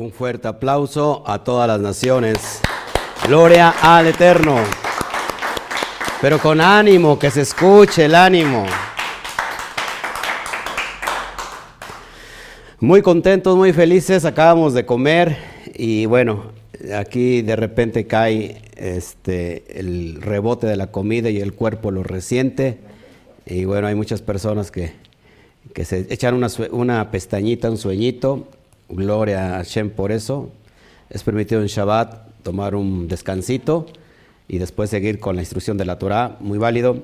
Un fuerte aplauso a todas las naciones. Gloria al Eterno. Pero con ánimo, que se escuche el ánimo. Muy contentos, muy felices, acabamos de comer y bueno, aquí de repente cae este, el rebote de la comida y el cuerpo lo resiente. Y bueno, hay muchas personas que, que se echan una, una pestañita, un sueñito. Gloria a Hashem por eso. Es permitido en Shabbat tomar un descansito y después seguir con la instrucción de la Torah. Muy válido.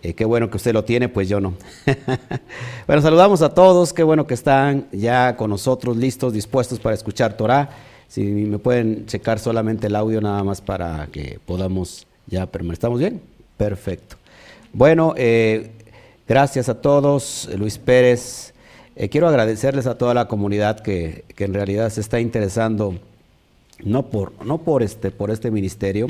Eh, qué bueno que usted lo tiene, pues yo no. bueno, saludamos a todos. Qué bueno que están ya con nosotros, listos, dispuestos para escuchar Torah. Si me pueden checar solamente el audio nada más para que podamos ya permanecer. ¿Estamos bien? Perfecto. Bueno, eh, gracias a todos. Luis Pérez. Eh, quiero agradecerles a toda la comunidad que, que, en realidad se está interesando no por, no por, este, por este ministerio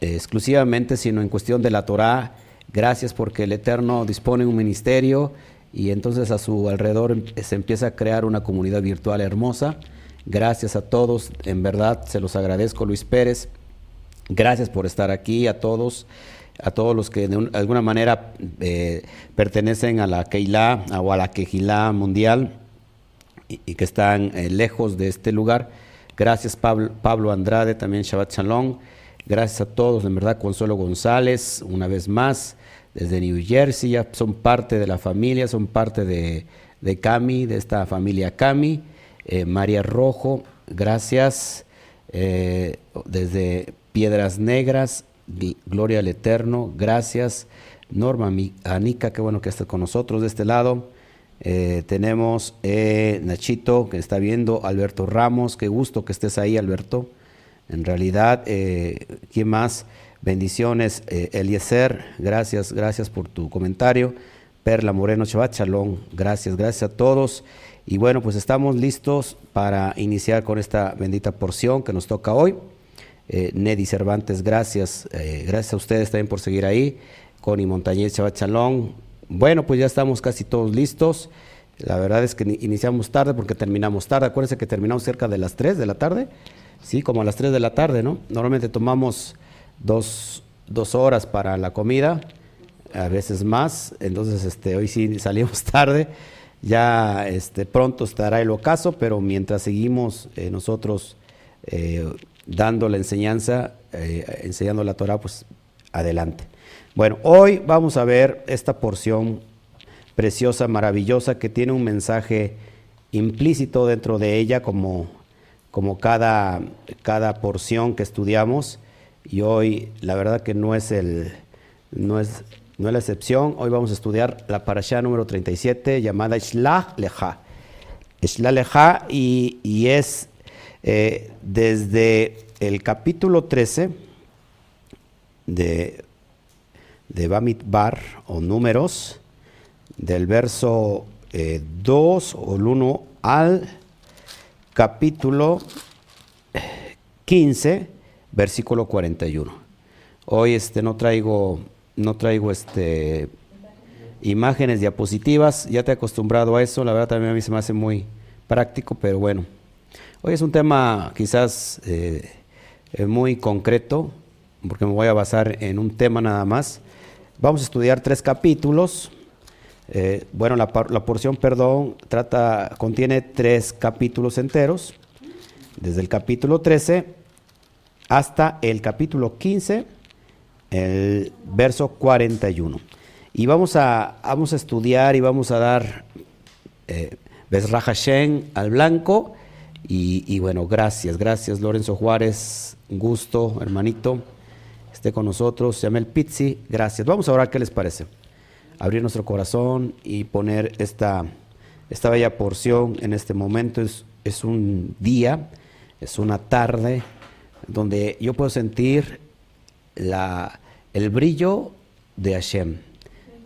eh, exclusivamente, sino en cuestión de la Torah. Gracias porque el Eterno dispone un ministerio y entonces a su alrededor em, se empieza a crear una comunidad virtual hermosa. Gracias a todos, en verdad se los agradezco Luis Pérez. Gracias por estar aquí, a todos, a todos los que de alguna manera eh, pertenecen a la Keilah o a la Quejilá mundial y, que están eh, lejos de este lugar. Gracias Pablo, Pablo, Andrade, también Shabbat Shalom. Gracias a todos, en verdad, Consuelo González, una vez más, desde New Jersey, ya son parte de la familia, son parte de, de Cami, de esta familia Cami. Eh, María Rojo, gracias. Desde Piedras Negras, Gloria al Eterno, gracias. Norma Anica, qué bueno que esté con nosotros de este lado. Eh, tenemos eh, Nachito que está viendo, Alberto Ramos, qué gusto que estés ahí, Alberto. En realidad, eh, ¿quién más? Bendiciones, Eliezer, gracias, gracias por tu comentario. Perla Moreno, Shabbat Shalom, gracias, gracias a todos. Y bueno, pues estamos listos para iniciar con esta bendita porción que nos toca hoy. Eh, Nedi Cervantes, gracias. Eh, gracias a ustedes también por seguir ahí. Connie Montañez, Shabbat Shalom. Bueno, pues ya estamos casi todos listos. La verdad es que iniciamos tarde porque terminamos tarde. Acuérdense que terminamos cerca de las 3 de la tarde. Sí, como a las 3 de la tarde, ¿no? Normalmente tomamos dos, dos horas para la comida, a veces más. Entonces, este, hoy sí salimos tarde. Ya este, pronto estará el ocaso, pero mientras seguimos eh, nosotros dando la enseñanza, eh, enseñando la Torah, pues adelante. Bueno, hoy vamos a ver esta porción preciosa, maravillosa, que tiene un mensaje implícito dentro de ella, como, como cada, cada porción que estudiamos. Y hoy, la verdad que no es el, no es no es la excepción. Hoy vamos a estudiar la parashá número 37 llamada Islah Leja. Islah Leja y, y es eh, desde el capítulo 13 de, de Bamidbar o Números, del verso eh, 2 o el 1 al capítulo 15, versículo 41. Hoy este, no traigo no traigo este imágenes diapositivas, ya te he acostumbrado a eso, la verdad también a mí se me hace muy práctico, pero bueno. Hoy es un tema quizás eh, muy concreto, porque me voy a basar en un tema nada más. Vamos a estudiar tres capítulos. Eh, bueno, la, porción, perdón, trata, contiene tres capítulos enteros, desde el capítulo 13 hasta el capítulo 15 el verso 41. Y vamos a, vamos a estudiar y vamos a dar eh, Hashem al blanco. Y, bueno, gracias, gracias Lorenzo Juárez, un gusto, hermanito, esté con nosotros. el Pizzi, gracias. Vamos a orar, ¿qué les parece? Abrir nuestro corazón y poner esta, esta bella porción en este momento. Es, es un día, es una tarde donde yo puedo sentir la, el brillo de Hashem.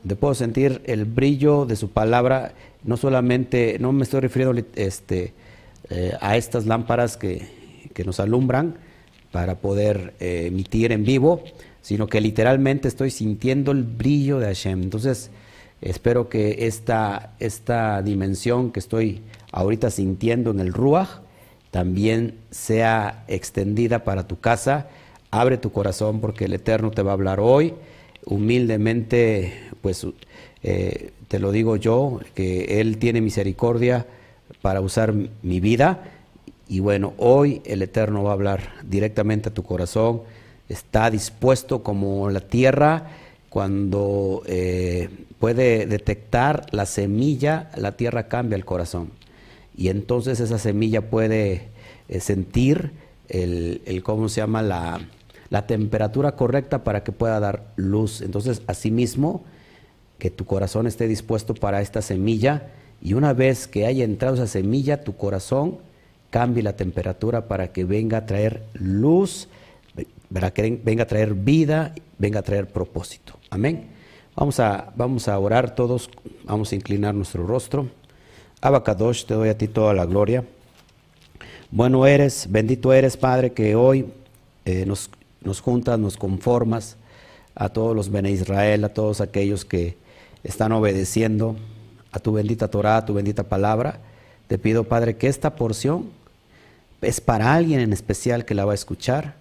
De puedo sentir el brillo de su palabra, no solamente, no me estoy refiriendo este, eh, a estas lámparas que, que, nos alumbran para poder eh, emitir en vivo, sino que literalmente estoy sintiendo el brillo de Hashem. Entonces, espero que esta, esta dimensión que estoy ahorita sintiendo en el Ruach también sea extendida para tu casa. Abre tu corazón porque el Eterno te va a hablar hoy. Humildemente, pues eh, te lo digo yo, que Él tiene misericordia para usar mi vida. Y bueno, hoy el Eterno va a hablar directamente a tu corazón. Está dispuesto como la tierra cuando eh, puede detectar la semilla, la tierra cambia el corazón. Y entonces esa semilla puede eh, sentir el, ¿cómo se llama? La, la temperatura correcta para que pueda dar luz. Entonces, asimismo, que tu corazón esté dispuesto para esta semilla y una vez que haya entrado esa semilla, tu corazón cambie la temperatura para que venga a traer luz, que venga a traer vida, venga a traer propósito. Amén. Vamos a, vamos a orar todos, vamos a inclinar nuestro rostro. Abacadosh, te doy a ti toda la gloria. Bueno eres, bendito eres, Padre, que hoy eh, nos, nos juntas, nos conformas a todos los Bene Israel, a todos aquellos que están obedeciendo a tu bendita Torah, a tu bendita palabra. Te pido, Padre, que esta porción es para alguien en especial que la va a escuchar,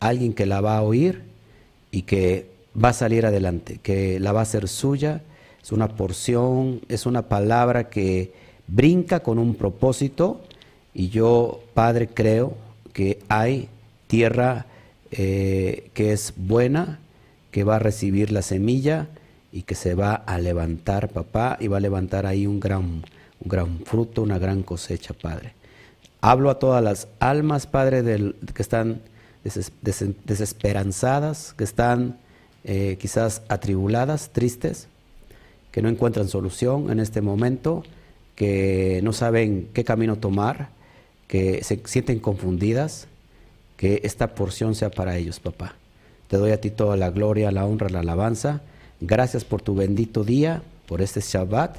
alguien que la va a oír y que va a salir adelante, que la va a hacer suya. Es una porción, es una palabra que brinca con un propósito y yo, Padre, creo que hay tierra eh, que es buena, que va a recibir la semilla y que se va a levantar, papá, y va a levantar ahí un gran, un gran fruto, una gran cosecha, Padre. Hablo a todas las almas, Padre, que están desesperanzadas, que están eh, quizás atribuladas, tristes, que no encuentran solución en este momento, que no saben qué camino tomar, que se sienten confundidas, que esta porción sea para ellos, papá. Te doy a ti toda la gloria, la honra, la alabanza. Gracias por tu bendito día, por este Shabbat.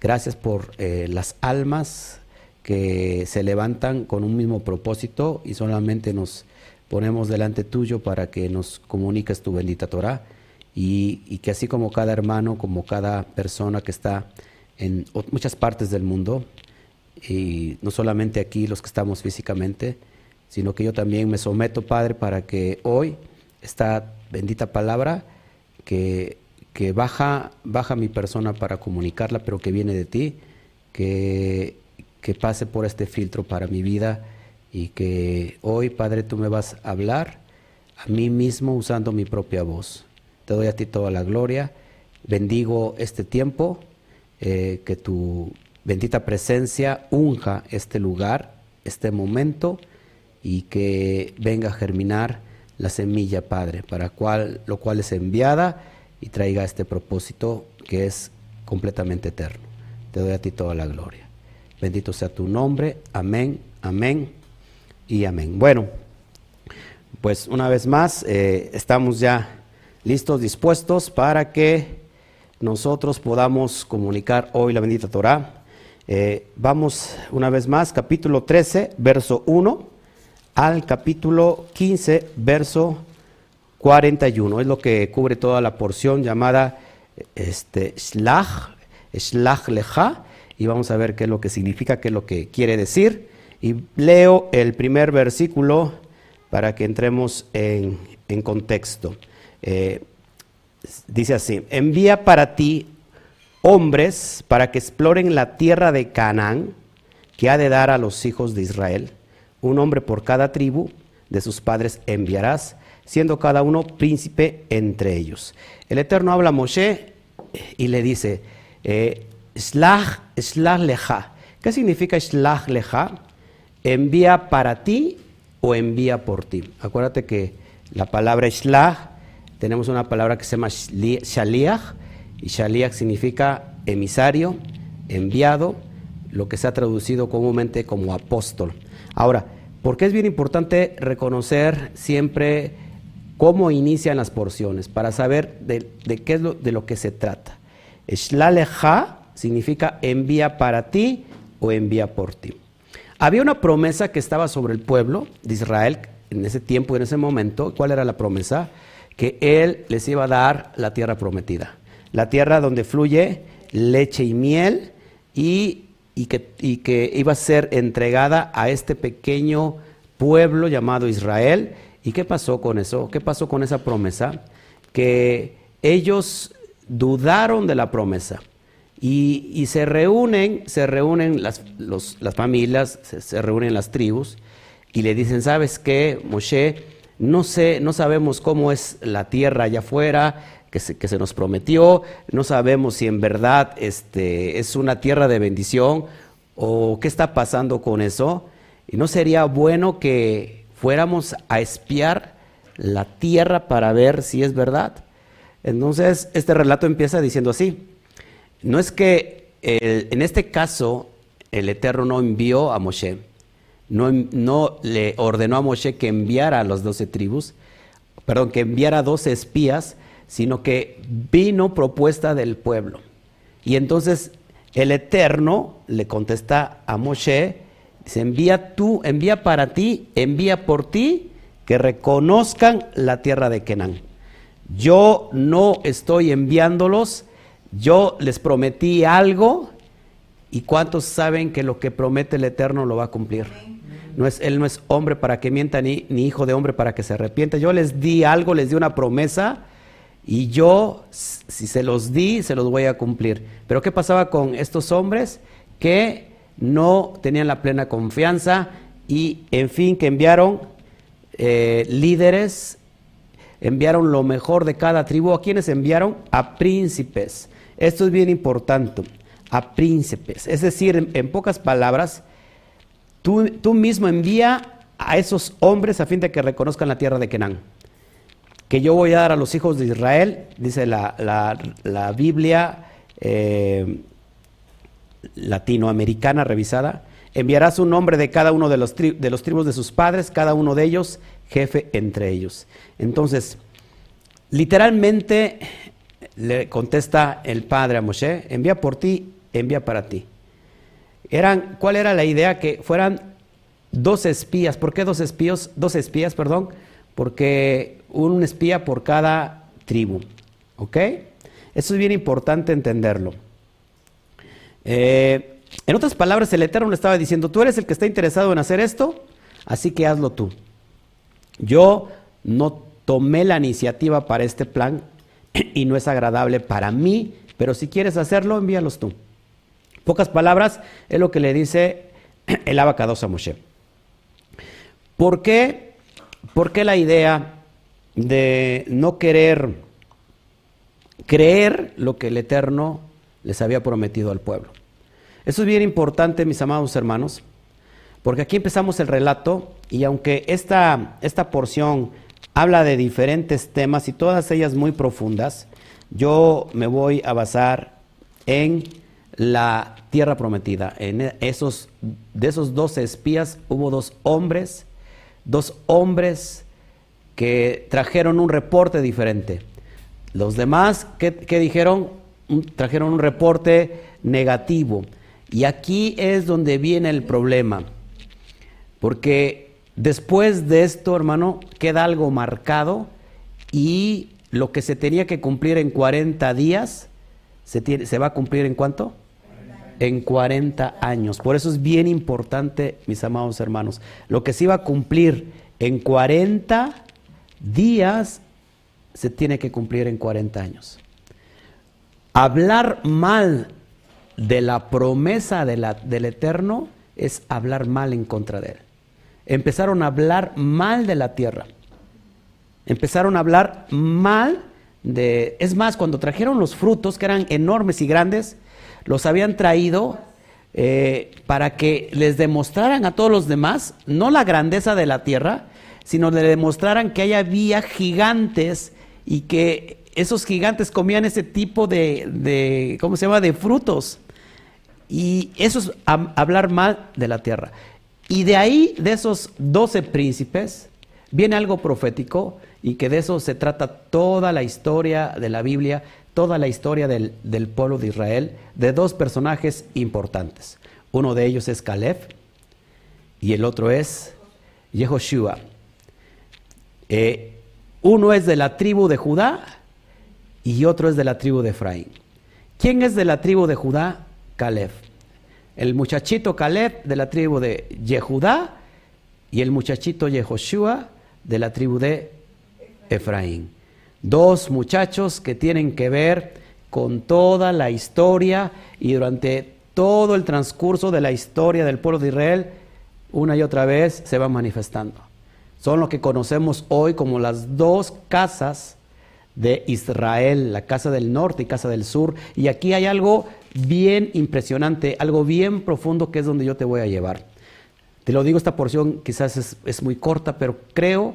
Gracias por eh, las almas que se levantan con un mismo propósito y solamente nos ponemos delante tuyo para que nos comuniques tu bendita Torah y, que así como cada hermano, como cada persona que está en muchas partes del mundo, y no solamente aquí los que estamos físicamente, sino que yo también me someto, Padre, para que hoy esta bendita palabra que, que baja, baja mi persona para comunicarla, pero que viene de ti, que, que pase por este filtro para mi vida y que hoy, Padre, tú me vas a hablar a mí mismo usando mi propia voz. Te doy a ti toda la gloria. Bendigo este tiempo, eh, que tu bendita presencia unja este lugar, este momento, y que venga a germinar la semilla, Padre, para cual, lo cual es enviada y traiga este propósito que es completamente eterno. Te doy a ti toda la gloria. Bendito sea tu nombre. Amén, amén y amén. Bueno, pues una vez más eh, estamos ya listos, dispuestos para que nosotros podamos comunicar hoy la bendita Torah. Eh, vamos una vez más, capítulo 13, verso 1 al capítulo 15, verso 41. Es lo que cubre toda la porción llamada este, Shlach, Shlach Lecha, y vamos a ver qué es lo que significa, qué es lo que quiere decir. Y leo el primer versículo para que entremos en, contexto. Eh, dice así, envía para ti hombres para que exploren la tierra de Canaán que ha de dar a los hijos de Israel. Un hombre por cada tribu de sus padres enviarás, siendo cada uno príncipe entre ellos. El Eterno habla a Moshe y le dice, eh, leja. ¿Qué significa Shlach leja? envía para ti o envía por ti. Acuérdate que la palabra Shlach, tenemos una palabra que se llama Shaliach, y Shaliach significa emisario, enviado, lo que se ha traducido comúnmente como apóstol. Ahora, ¿por qué es bien importante reconocer siempre cómo inician las porciones? Para saber de, qué es lo, de lo que se trata. Shlalecha significa envía para ti o envía por ti. Había una promesa que estaba sobre el pueblo de Israel en ese tiempo, en ese momento. ¿Cuál era la promesa? Que Él les iba a dar la tierra prometida. La tierra donde fluye leche y miel y, y y que iba a ser entregada a este pequeño pueblo llamado Israel. ¿Y qué pasó con eso? ¿Qué pasó con esa promesa? Que ellos dudaron de la promesa. Y, se reúnen, se reúnen las, las familias, se, reúnen las tribus y le dicen, ¿sabes qué, Moshe? No sé, no sabemos cómo es la tierra allá afuera, que se, que se, nos prometió, no sabemos si en verdad este, es una tierra de bendición o qué está pasando con eso. Y no sería bueno que fuéramos a espiar la tierra para ver si es verdad. Entonces, este relato empieza diciendo así, no es que en este caso el Eterno no envió a Moshe, no, no le ordenó a Moshe que enviara a las doce tribus, perdón, que enviara doce espías, sino que vino propuesta del pueblo. Y entonces el Eterno le contesta a Moshe, dice, envía tú, envía para ti, envía por ti, que reconozcan la tierra de Kenán. Yo no estoy enviándolos, yo les prometí algo, y cuántos saben que lo que promete el Eterno lo va a cumplir. No es, él no es hombre para que mienta, ni, ni hijo de hombre para que se arrepienta. Yo les di algo, les di una promesa, y yo, si se los di, se los voy a cumplir. Pero ¿qué pasaba con estos hombres? Que no tenían la plena confianza y, en fin, que enviaron eh, líderes, enviaron lo mejor de cada tribu. ¿A quiénes enviaron? A príncipes. Esto es bien importante, a príncipes. Es decir, en, pocas palabras, tú, tú mismo envía a esos hombres a fin de que reconozcan la tierra de Kenán que yo voy a dar a los hijos de Israel, dice la, Biblia eh, latinoamericana revisada, enviarás un nombre de cada uno de los, de los tribus de sus padres, cada uno de ellos jefe entre ellos. Entonces, literalmente le contesta el padre a Moshe, envía por ti, envía para ti. Eran, ¿Cuál era la idea? Que fueran dos espías. ¿Por qué dos espías? Dos espías, perdón. Porque un espía por cada tribu. ¿Ok? Eso es bien importante entenderlo. Eh, en otras palabras, el Eterno le estaba diciendo, tú eres el que está interesado en hacer esto, así que hazlo tú. Yo no tomé la iniciativa para este plan y no es agradable para mí, pero si quieres hacerlo, envíalos tú. Pocas palabras es lo que le dice el abacados a Moshe. ¿Por qué? ¿Por qué la idea de no querer creer lo que el Eterno les había prometido al pueblo. Eso es bien importante, mis amados hermanos, porque aquí empezamos el relato y aunque esta, esta porción habla de diferentes temas y todas ellas muy profundas, yo me voy a basar en la tierra prometida. En esos, de esos dos espías hubo dos hombres, dos hombres que trajeron un reporte diferente. Los demás, ¿qué, dijeron? trajeron un reporte negativo. Y aquí es donde viene el problema. Porque después de esto, hermano, queda algo marcado y lo que se tenía que cumplir en 40 días, se, va a cumplir en cuánto? En 40 años. Por eso es bien importante, mis amados hermanos. Lo que se iba a cumplir en 40 días se tiene que cumplir en 40 años. Hablar mal de la promesa de del Eterno es hablar mal en contra de él. Empezaron a hablar mal de la tierra. Empezaron a hablar mal de... Es más, cuando trajeron los frutos, que eran enormes y grandes, los habían traído eh, para que les demostraran a todos los demás, no la grandeza de la tierra, sino le demostraran que había gigantes y que esos gigantes comían ese tipo de, ¿cómo se llama?, de frutos. Y eso es hablar mal de la tierra. Y de ahí, de esos doce príncipes, viene algo profético y que de eso se trata toda la historia de la Biblia, toda la historia del, del pueblo de Israel, de dos personajes importantes. Uno de ellos es Caleb y el otro es Yehoshua. Eh, uno es de la tribu de Judá y otro es de la tribu de Efraín. ¿Quién es de la tribu de Judá? Caleb. El muchachito Caleb de la tribu de Yehudá y el muchachito Yehoshua de la tribu de Efraín. Dos muchachos que tienen que ver con toda la historia y durante todo el transcurso de la historia del pueblo de Israel, una y otra vez se van manifestando. Son lo que conocemos hoy como las dos casas de Israel, la casa del norte y casa del sur. Y aquí hay algo bien impresionante, algo bien profundo que es donde yo te voy a llevar. Te lo digo, esta porción quizás es, es muy corta, pero creo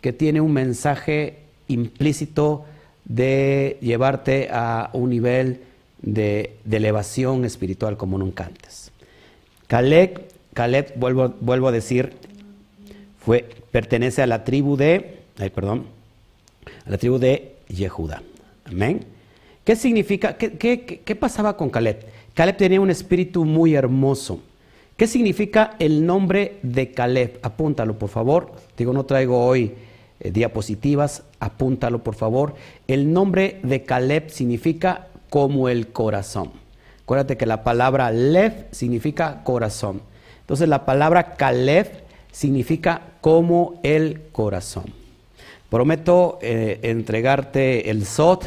que tiene un mensaje implícito de llevarte a un nivel de, elevación espiritual como nunca antes. Caleb, Caleb vuelvo, vuelvo a decir, fue, pertenece a la tribu de, ay, perdón, a la tribu de Yehuda. Amén. ¿Qué significa? Qué, qué, pasaba con Caleb? Caleb tenía un espíritu muy hermoso. ¿Qué significa el nombre de Caleb? Apúntalo, por favor. Digo, no traigo hoy eh, diapositivas, apúntalo, por favor. El nombre de Caleb significa como el corazón. Acuérdate que la palabra Lev significa corazón. Entonces la palabra Caleb significa como el corazón. Prometo eh, entregarte el SOT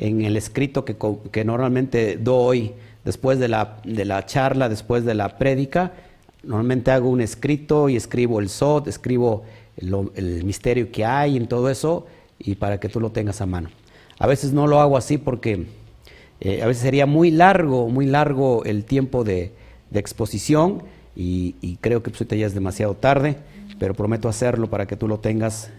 en el escrito que, que normalmente doy después de la, de la, charla, después de la prédica. Normalmente hago un escrito y escribo el SOT, escribo el misterio que hay en todo eso y para que tú lo tengas a mano. A veces no lo hago así porque eh, a veces sería muy largo, muy largo el tiempo de, exposición y, creo que pues, ya es demasiado tarde, pero prometo hacerlo para que tú lo tengas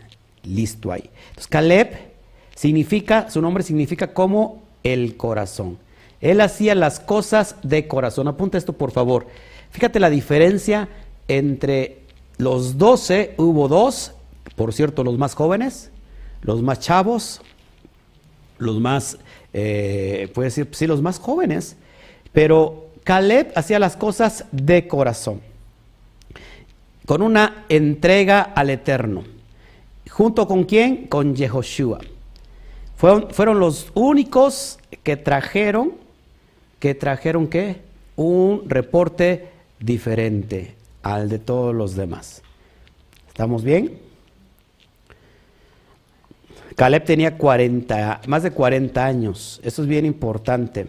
listo ahí. Entonces, Caleb significa, su nombre significa como el corazón. Él hacía las cosas de corazón. Apunta esto, por favor. Fíjate la diferencia entre los doce, hubo dos, por cierto, los más jóvenes, los más chavos, los más eh, puede decir, sí, los más jóvenes, pero Caleb hacía las cosas de corazón, con una entrega al Eterno. ¿Junto con quién? Con Yehoshua. Fueron, los únicos que trajeron, que trajeron qué? Un reporte diferente al de todos los demás. ¿Estamos bien? Caleb tenía 40, más de 40 años. Eso es bien importante.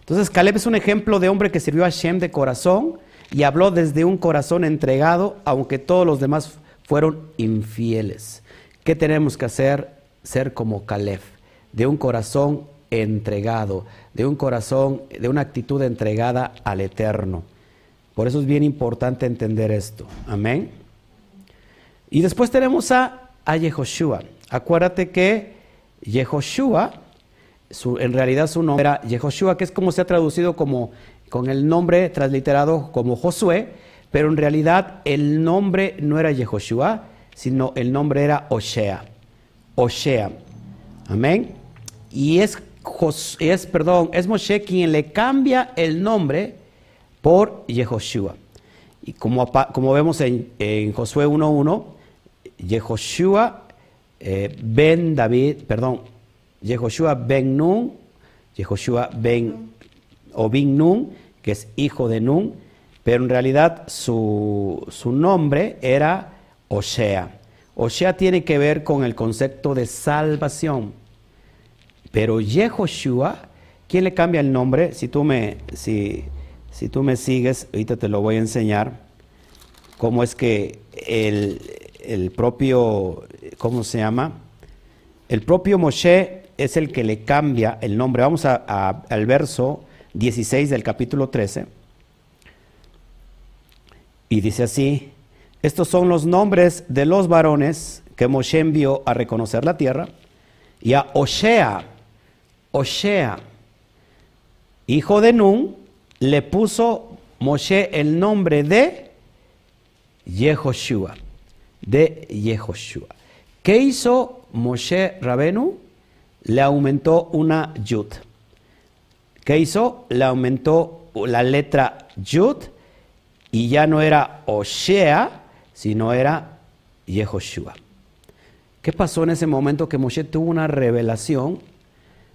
Entonces, Caleb es un ejemplo de hombre que sirvió a Shem de corazón y habló desde un corazón entregado, aunque todos los demás fueron infieles. ¿Qué tenemos que hacer? Ser como Caleb, de un corazón entregado, de un corazón, de una actitud entregada al Eterno. Por eso es bien importante entender esto. Amén. Y después tenemos a, a Yehoshua. Acuérdate que Yehoshua, en realidad su nombre era Yehoshua, que es como se ha traducido como con el nombre transliterado como Josué, pero en realidad el nombre no era Yehoshua, sino el nombre era Oshea. Oshea. Amén. Y es, perdón, es Moshe quien le cambia el nombre por Yehoshua. Y como, como vemos en, Josué 1.1, Yehoshua eh, ben David, perdón, Yehoshua ben Nun, Yehoshua ben o Nun, que es hijo de Nun, pero en realidad su, su nombre era Osea. Osea tiene que ver con el concepto de salvación. Pero Yehoshua, ¿quién le cambia el nombre? Si tú me, si, si tú me sigues, ahorita te lo voy a enseñar, cómo es que el, el propio, ¿cómo se llama? El propio Moshe es el que le cambia el nombre. Vamos a, al verso 16 del capítulo 13. Y dice así, estos son los nombres de los varones que Moshe envió a reconocer la tierra. Y a Oshea, Oshea, hijo de Nun, le puso Moshe el nombre de Yehoshua de Yehoshua. ¿Qué hizo Moshe Rabenu? Le aumentó una yud. ¿Qué hizo? Le aumentó la letra yud y ya no era Oshea, sino era Yehoshua. ¿Qué pasó en ese momento que Moshe tuvo una revelación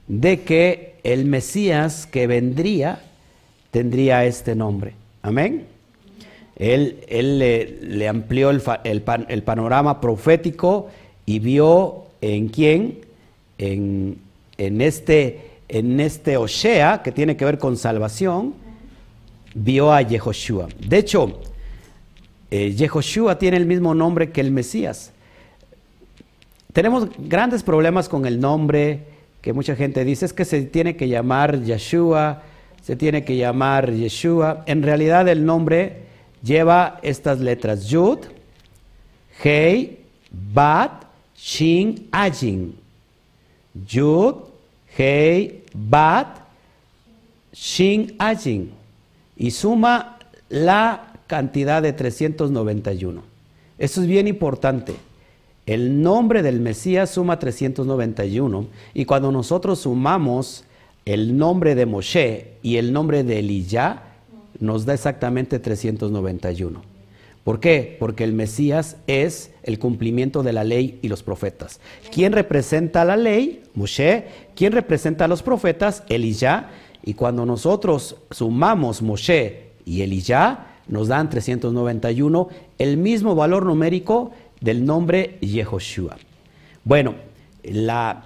de que el Mesías que vendría tendría este nombre? Amén. Él, él le, amplió el, panorama profético y vio en quién, en, en, este, en este Osea, que tiene que ver con salvación, vio a Yehoshua. De hecho, eh, Yehoshua tiene el mismo nombre que el Mesías. Tenemos grandes problemas con el nombre, que mucha gente dice es que se tiene que llamar Yeshua, se tiene que llamar Yeshua. En realidad el nombre lleva estas letras Yud, Hei, Bat, Shin, Ajin. Yud, Hei, Bat, Shin, Ajin. Y suma la cantidad de 391. Eso es bien importante. El nombre del Mesías suma 391 y cuando nosotros sumamos el nombre de Moshe y el nombre de Eliyah, nos da exactamente 391. ¿Por qué? Porque el Mesías es el cumplimiento de la ley y los profetas. ¿Quién representa la ley? Moshe. ¿Quién representa a los profetas? Eliyah. Y cuando nosotros sumamos Moshe y Eliyah, nos dan 391, el mismo valor numérico del nombre Yehoshua. Bueno, la,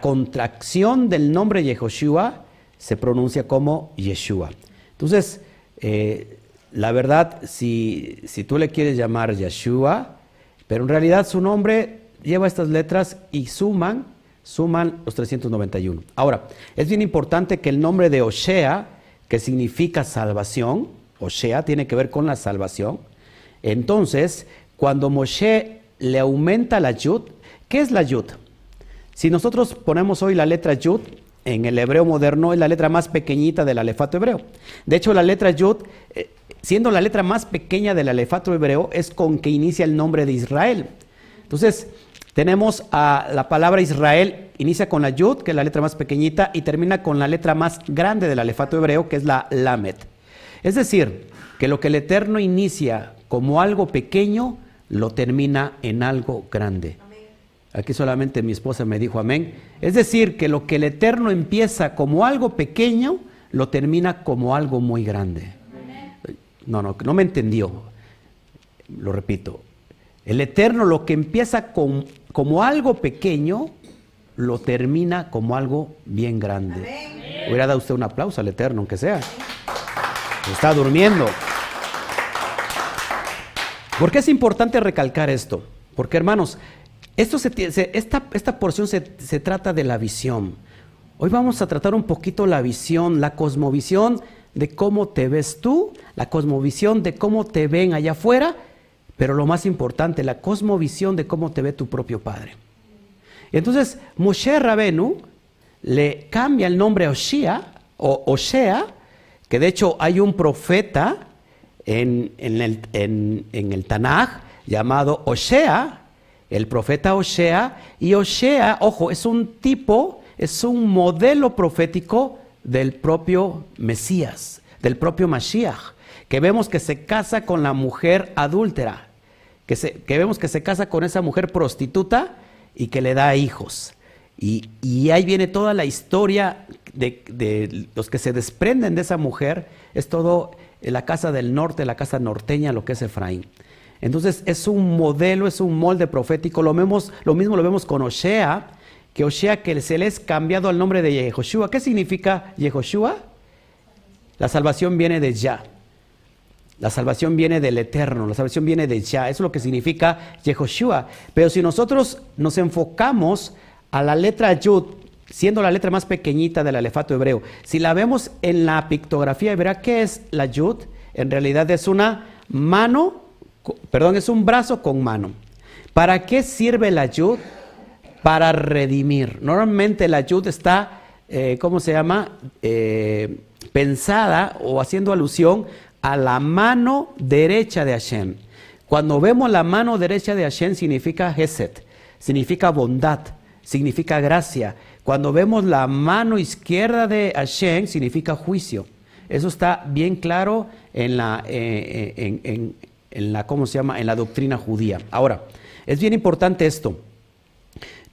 contracción del nombre Yehoshua se pronuncia como Yeshua. Entonces, eh, la verdad, si, si, tú le quieres llamar Yeshua, pero en realidad su nombre lleva estas letras y suman, suman los 391. Ahora, es bien importante que el nombre de Osea, que significa salvación, Osea tiene que ver con la salvación. Entonces, cuando Moshe le aumenta la yud, ¿qué es la yud? Si nosotros ponemos hoy la letra yud, en el hebreo moderno es la letra más pequeñita del alefato hebreo. De hecho, la letra yud, eh, siendo la letra más pequeña del alefato hebreo, es con que inicia el nombre de Israel. Entonces, tenemos a la palabra Israel, inicia con la yud, que es la letra más pequeñita, y termina con la letra más grande del alefato hebreo, que es la lamet. Es decir, que lo que el Eterno inicia como algo pequeño, lo termina en algo grande. Aquí solamente mi esposa me dijo amén. Es decir, que lo que el Eterno empieza como algo pequeño, lo termina como algo muy grande. No, no, no me entendió. Lo repito. El Eterno lo que empieza como algo pequeño, lo termina como algo bien grande. Hubiera dado usted un aplauso al Eterno, aunque sea. Está durmiendo. ¿Por qué es importante recalcar esto? Porque hermanos, esto esta, esta, porción se, se trata de la visión. Hoy vamos a tratar un poquito la visión, la cosmovisión de cómo te ves tú, la cosmovisión de cómo te ven allá afuera, pero lo más importante, la cosmovisión de cómo te ve tu propio padre. Entonces, Moshe Rabenu le cambia el nombre a Oshia, o Oshea, que de hecho hay un profeta en, el, en, el Tanaj llamado Osea, el profeta Osea, y Osea, ojo, es un tipo, es un modelo profético del propio Mesías, del propio Mashiach, que vemos que se casa con la mujer adúltera, que, se, que vemos que se casa con esa mujer prostituta y que le da hijos. Y, y ahí viene toda la historia de, de, los que se desprenden de esa mujer, es todo la casa del norte, la casa norteña, lo que es Efraín. Entonces es un modelo, es un molde profético. Lo, lo mismo lo vemos con Osea, que Osea que se le es cambiado al nombre de Yehoshua. ¿Qué significa Yehoshua? La salvación viene de Ya. La salvación viene del Eterno, la salvación viene de Ya. Eso es lo que significa Yehoshua. Pero si nosotros nos enfocamos a la letra Yud, siendo la letra más pequeñita del alefato hebreo. Si la vemos en la pictografía hebrea, ¿qué es la yud? En realidad es una mano, perdón, es un brazo con mano. ¿Para qué sirve la yud? Para redimir. Normalmente la yud está, eh, ¿cómo se llama? Eh, pensada o haciendo alusión a la mano derecha de Hashem. Cuando vemos la mano derecha de Hashem significa Geset, significa bondad, significa gracia. Cuando vemos la mano izquierda de Hashem, significa juicio. Eso está bien claro en la, eh, eh, en, la, ¿cómo se llama? En la doctrina judía. Ahora, es bien importante esto.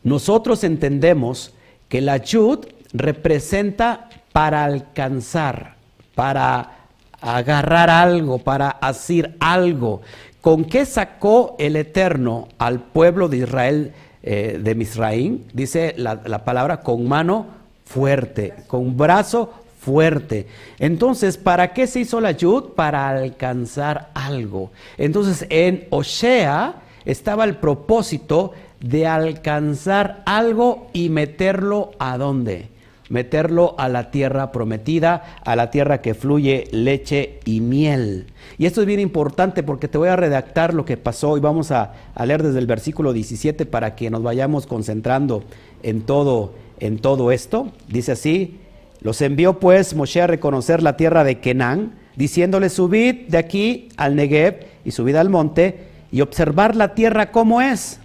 Nosotros entendemos que la yud representa para alcanzar, para agarrar algo, para hacer algo. ¿Con qué sacó el Eterno al pueblo de Israel eh, de Misraín? Dice la, la palabra con mano fuerte, con brazo fuerte. Entonces, ¿para qué se hizo la yud? Para alcanzar algo. Entonces, en Osea estaba el propósito de alcanzar algo y meterlo a dónde? Meterlo a la tierra prometida, a la tierra que fluye leche y miel. Y esto es bien importante porque te voy a redactar lo que pasó y vamos a, leer desde el versículo 17 para que nos vayamos concentrando en todo, en todo esto. Dice así, los envió pues Moshe a reconocer la tierra de Kenán, diciéndole, subid de aquí al Negev y subid al monte y observar la tierra como es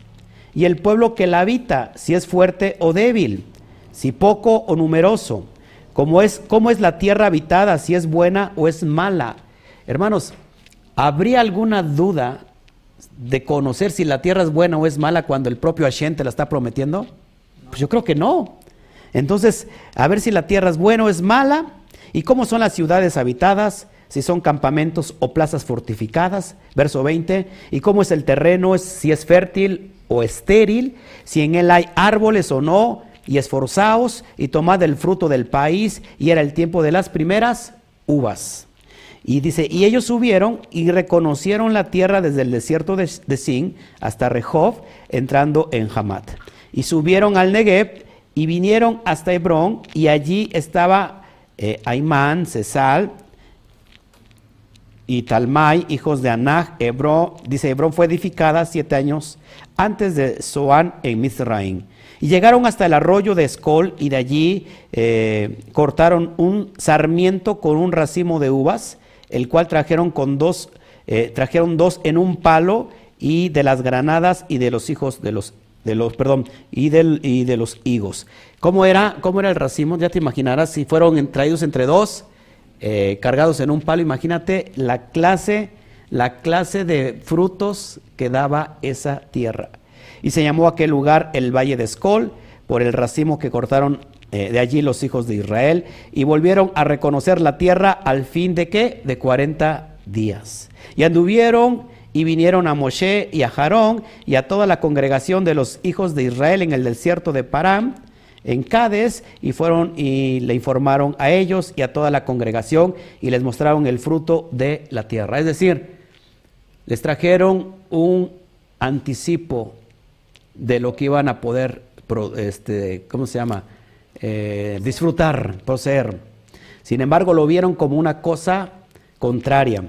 y el pueblo que la habita, si es fuerte o débil, si poco o numeroso, cómo es, cómo es la tierra habitada, si es buena o es mala. Hermanos, ¿habría alguna duda de conocer si la tierra es buena o es mala cuando el propio Hashem te la está prometiendo? Pues yo creo que no. Entonces, a ver si la tierra es buena o es mala y cómo son las ciudades habitadas, si son campamentos o plazas fortificadas, verso 20, y cómo es el terreno, si es fértil o estéril, si en él hay árboles o no, y esforzaos y tomad el fruto del país, y era el tiempo de las primeras uvas. Y dice, y ellos subieron y reconocieron la tierra desde el desierto de, Sin hasta Rehov, entrando en Hamat. Y subieron al Negev y vinieron hasta Hebrón, y allí estaba eh, Aimán, Cesal, y Talmai, hijos de Anach, Hebrón, dice Hebrón fue edificada siete años antes de Zoán en Mizraim. Y llegaron hasta el arroyo de Escol y de allí eh, cortaron un sarmiento con un racimo de uvas, el cual trajeron con dos, eh, trajeron dos en un palo y de las granadas y de los hijos de los, de los, perdón, y, del, y de los higos. ¿Cómo era, ¿Cómo era el racimo? Ya te imaginarás si fueron traídos entre dos eh, cargados en un palo. Imagínate la clase, la clase de frutos que daba esa tierra. Y se llamó aquel lugar el Valle de Escol por el racimo que cortaron eh, de allí los hijos de Israel y volvieron a reconocer la tierra al fin de qué? De 40 días. Y anduvieron y vinieron a Moshe y a Jarón y a toda la congregación de los hijos de Israel en el desierto de Param en Cádiz y fueron y le informaron a ellos y a toda la congregación y les mostraron el fruto de la tierra. Es decir, les trajeron un anticipo de lo que iban a poder, este, ¿cómo se llama? Eh, disfrutar, poseer. Sin embargo, lo vieron como una cosa contraria.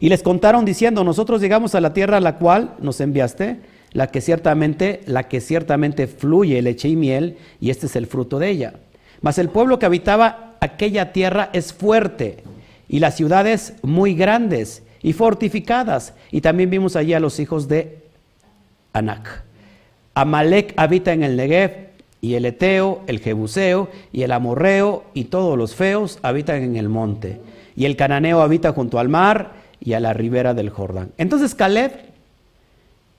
Y les contaron diciendo, nosotros llegamos a la tierra a la cual nos enviaste la que ciertamente, la que ciertamente fluye leche y miel, y este es el fruto de ella. Mas el pueblo que habitaba aquella tierra es fuerte, y las ciudades muy grandes y fortificadas. Y también vimos allí a los hijos de Anac. Amalek habita en el Negev, y el Eteo, el Jebuseo, y el Amorreo, y todos los feos habitan en el monte. Y el Cananeo habita junto al mar y a la ribera del Jordán. Entonces Caleb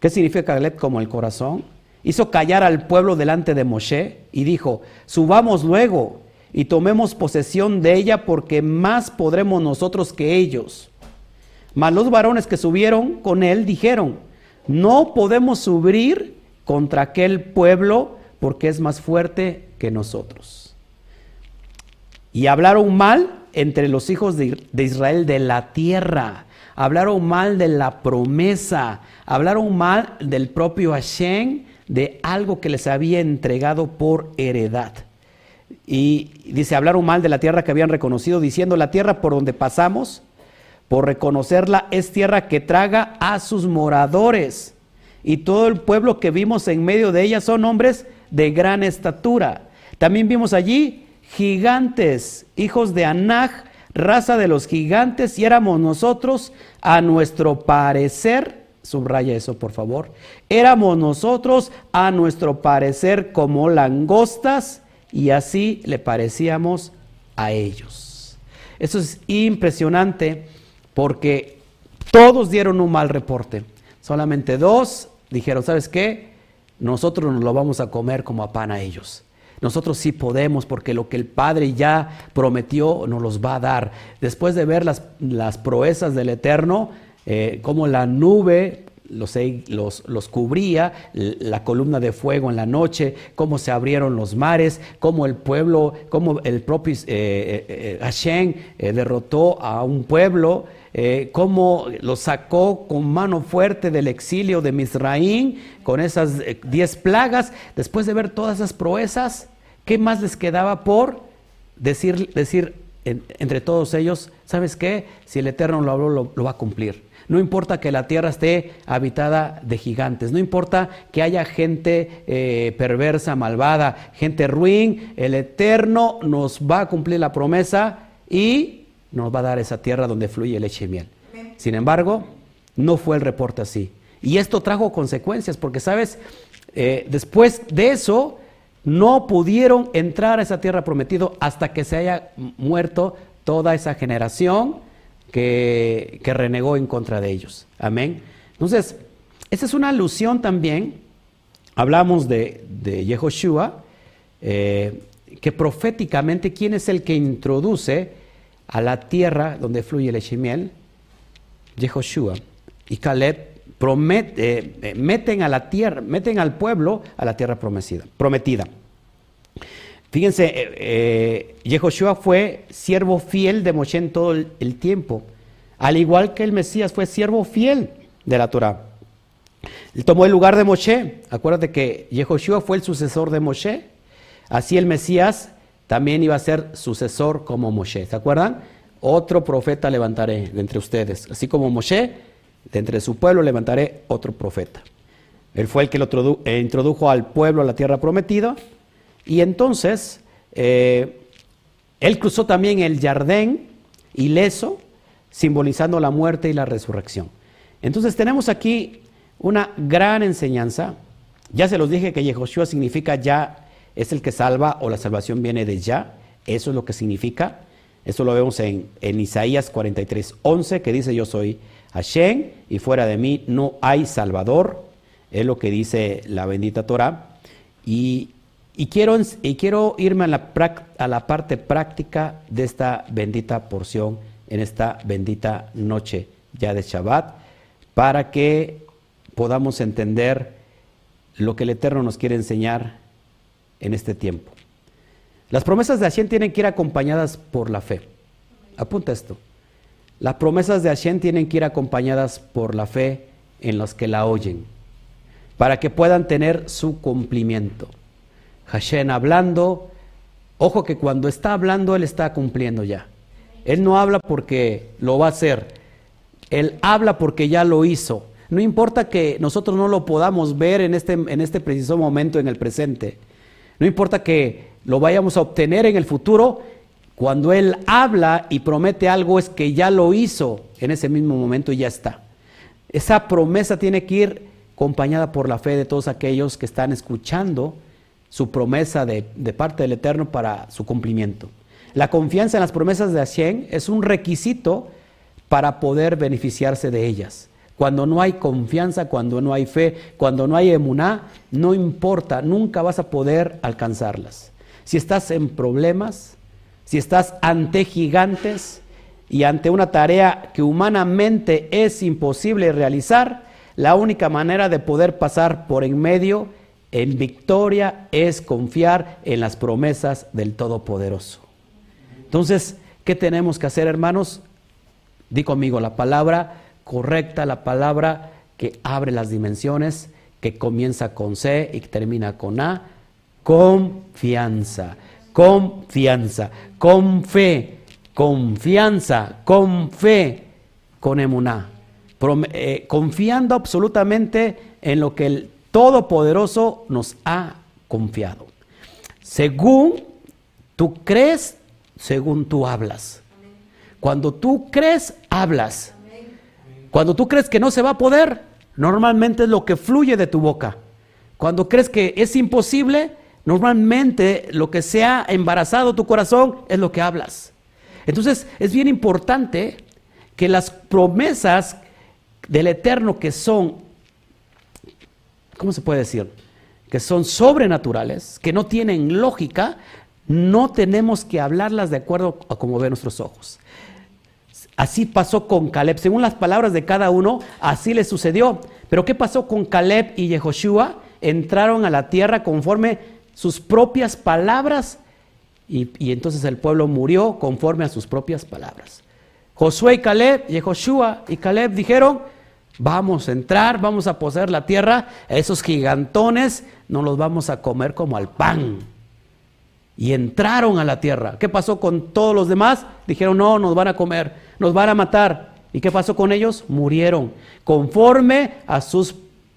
¿Qué significa Caleb como el corazón? Hizo callar al pueblo delante de Moshe y dijo, subamos luego y tomemos posesión de ella porque más podremos nosotros que ellos. Mas los varones que subieron con él dijeron, no podemos subir contra aquel pueblo porque es más fuerte que nosotros. Y hablaron mal entre los hijos de, Israel de la tierra hablaron mal de la promesa, hablaron mal del propio Hashem, de algo que les había entregado por heredad. Y dice, hablaron mal de la tierra que habían reconocido, diciendo, la tierra por donde pasamos, por reconocerla, es tierra que traga a sus moradores. Y todo el pueblo que vimos en medio de ella son hombres de gran estatura. También vimos allí gigantes, hijos de Anaj, raza de los gigantes, y éramos nosotros, a nuestro parecer, subraya eso por favor, éramos nosotros a nuestro parecer como langostas, y así le parecíamos a ellos. Eso es impresionante porque todos dieron un mal reporte. Solamente dos dijeron, ¿sabes qué? Nosotros nos lo vamos a comer como a pan a ellos. nosotros sí podemos, porque lo que el Padre ya prometió nos los va a dar. Después de ver las, las proezas del Eterno, eh, como la nube los, los, cubría, la columna de fuego en la noche, cómo se abrieron los mares, cómo el pueblo, cómo el propio eh, eh, eh Hashem derrotó a un pueblo, cómo lo sacó con mano fuerte del exilio de Misraín, con esas diez plagas, después de ver todas esas proezas, ¿qué más les quedaba por decir, decir entre todos ellos, ¿sabes qué? Si el Eterno lo habló, lo va a cumplir. No importa que la tierra esté habitada de gigantes, no importa que haya gente eh, perversa, malvada, gente ruin, el Eterno nos va a cumplir la promesa y nos va a dar esa tierra donde fluye leche y miel. Sin embargo, no fue el reporte así. Y esto trajo consecuencias, porque sabes, eh, después de eso, no pudieron entrar a esa tierra prometida hasta que se haya muerto toda esa generación que, renegó en contra de ellos. Amén. Entonces, esta es una alusión también. Hablamos de, de Yehoshua, eh, que proféticamente, ¿quién es el que introduce a la tierra donde fluye el Eshimiel? Yehoshua. Y Caleb eh, meten a la tierra, meten al pueblo a la tierra prometida. prometida. Fíjense, eh, eh fue siervo fiel de Moshe en todo el, tiempo, al igual que el Mesías fue siervo fiel de la Torah. Tomó el lugar de Moshe. Acuérdate que Yehoshua fue el sucesor de Moshe. Así el Mesías también iba a ser sucesor como Moshe. ¿Se acuerdan? Otro profeta levantaré de entre ustedes. Así como Moshe, de entre su pueblo levantaré otro profeta. Él fue el que lo eh, introdujo al pueblo a la tierra prometida y entonces, eh, él cruzó también el Jardín ileso, simbolizando la muerte y la resurrección. Entonces tenemos aquí una gran enseñanza. Ya se los dije que Yehoshua significa ya es el que salva o la salvación viene de ya. Eso es lo que significa. Eso lo vemos en, Isaías 43, 11, que dice yo soy Hashem y fuera de mí no hay salvador. Es lo que dice la bendita Torah. Y y quiero, y quiero irme a la, a la parte práctica de esta bendita porción, en esta bendita noche ya de Shabbat, para que podamos entender lo que el Eterno nos quiere enseñar en este tiempo. Las promesas de Hashem tienen que ir acompañadas por la fe. Apunta esto. Las promesas de Hashem tienen que ir acompañadas por la fe en los que la oyen, para que puedan tener su cumplimiento. Hashem hablando. Ojo que cuando está hablando, Él está cumpliendo ya. Él no habla porque lo va a hacer. Él habla porque ya lo hizo. No importa que nosotros no lo podamos ver en este, en este preciso momento, en el presente. No importa que lo vayamos a obtener en el futuro. Cuando Él habla y promete algo es que ya lo hizo en ese mismo momento y ya está. Esa promesa tiene que ir acompañada por la fe de todos aquellos que están escuchando su promesa de, parte del Eterno para su cumplimiento. La confianza en las promesas de Hashem es un requisito para poder beneficiarse de ellas. Cuando no hay confianza, cuando no hay fe, cuando no hay emuná, no importa, nunca vas a poder alcanzarlas. Si estás en problemas, si estás ante gigantes y ante una tarea que humanamente es imposible realizar, la única manera de poder pasar por en medio en victoria es confiar en las promesas del Todopoderoso. Entonces, ¿qué tenemos que hacer, hermanos? Di conmigo la palabra correcta, la palabra que abre las dimensiones, que comienza con C y termina con A. Confianza, confianza, con fe, confianza, con fe, con emuná. Eh, confiando absolutamente en lo que el Todopoderoso nos ha confiado. Según tú crees, según tú hablas. Cuando tú crees, hablas. Cuando tú crees que no se va a poder, normalmente es lo que fluye de tu boca. Cuando crees que es imposible, normalmente lo que se ha embarazado tu corazón es lo que hablas. Entonces es bien importante que las promesas del Eterno que son ¿cómo se puede decir? que son sobrenaturales, que no tienen lógica, no tenemos que hablarlas de acuerdo a como ven nuestros ojos. Así pasó con Caleb. Según las palabras de cada uno, así le sucedió. Pero ¿qué pasó con Caleb y Yehoshua? Entraron a la tierra conforme sus propias palabras y, entonces el pueblo murió conforme a sus propias palabras. Josué y Caleb, Yehoshua y Caleb dijeron, vamos a entrar, vamos a poseer la tierra, esos gigantones no los vamos a comer como al pan. Y entraron a la tierra. ¿Qué pasó con todos los demás? Dijeron, no, nos van a comer, nos van a matar. ¿Y qué pasó con ellos? Murieron conforme a sus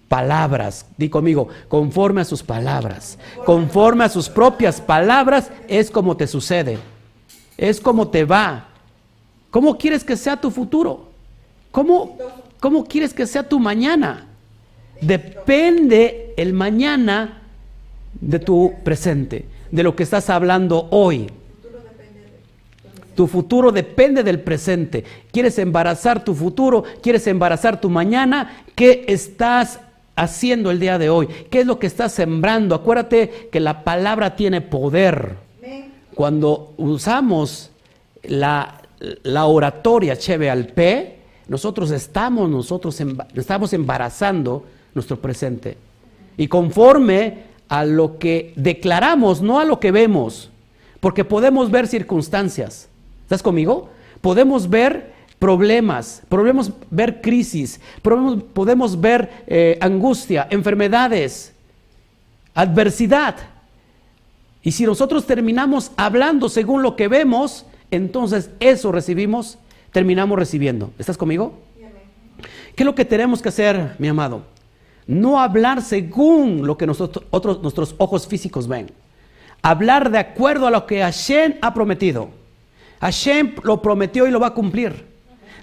palabras. Di conmigo, conforme a sus palabras. Conforme a sus propias palabras es como te sucede. Es como te va. ¿Cómo quieres que sea tu futuro? ¿Cómo, cómo quieres que sea tu mañana? Depende el mañana de tu presente de lo que estás hablando hoy. Tu futuro depende del presente. ¿Quieres embarazar tu futuro? ¿Quieres embarazar tu mañana? ¿Qué estás haciendo el día de hoy? ¿Qué es lo que estás sembrando? Acuérdate que la palabra tiene poder. Cuando usamos la, la oratoria cheve al P, nosotros estamos, nosotros estamos embarazando nuestro presente. Y conforme a lo que declaramos, no a lo que vemos, porque podemos ver circunstancias. ¿Estás conmigo? Podemos ver problemas, podemos ver crisis, podemos, podemos ver eh, angustia, enfermedades, adversidad. Y si nosotros terminamos hablando según lo que vemos, entonces eso recibimos, terminamos recibiendo. ¿Estás conmigo? ¿Qué es lo que tenemos que hacer, mi amado? No hablar según lo que nosotros, otros, nuestros ojos físicos ven. Hablar de acuerdo a lo que Hashem ha prometido. Hashem lo prometió y lo va a cumplir.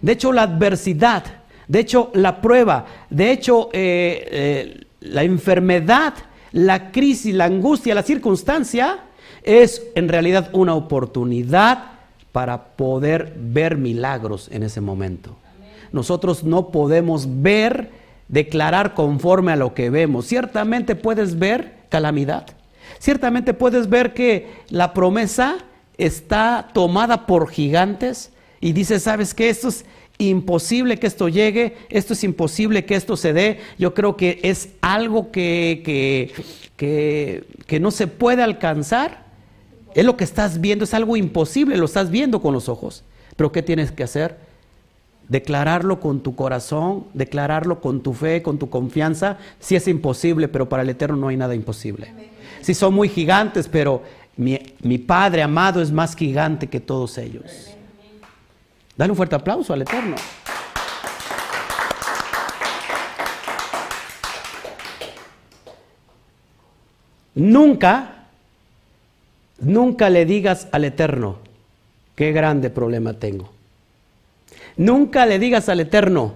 De hecho, la adversidad, de hecho, la prueba, de hecho, eh, eh, la enfermedad, la crisis, la angustia, la circunstancia, es en realidad una oportunidad para poder ver milagros en ese momento. Nosotros no podemos ver declarar conforme a lo que vemos. Ciertamente puedes ver calamidad. Ciertamente puedes ver que la promesa está tomada por gigantes y dices, ¿sabes qué? Esto es imposible que esto llegue, esto es imposible que esto se dé. Yo creo que es algo que, que, que, que no se puede alcanzar. Es lo que estás viendo, es algo imposible, lo estás viendo con los ojos. Pero ¿qué tienes que hacer? Declararlo con tu corazón, declararlo con tu fe, con tu confianza, si es imposible, pero para el Eterno no hay nada imposible. Si son muy gigantes, pero mi, mi, Padre amado es más gigante que todos ellos. Dale un fuerte aplauso al Eterno. Nunca, nunca le digas al Eterno, qué grande problema tengo. Nunca le digas al Eterno,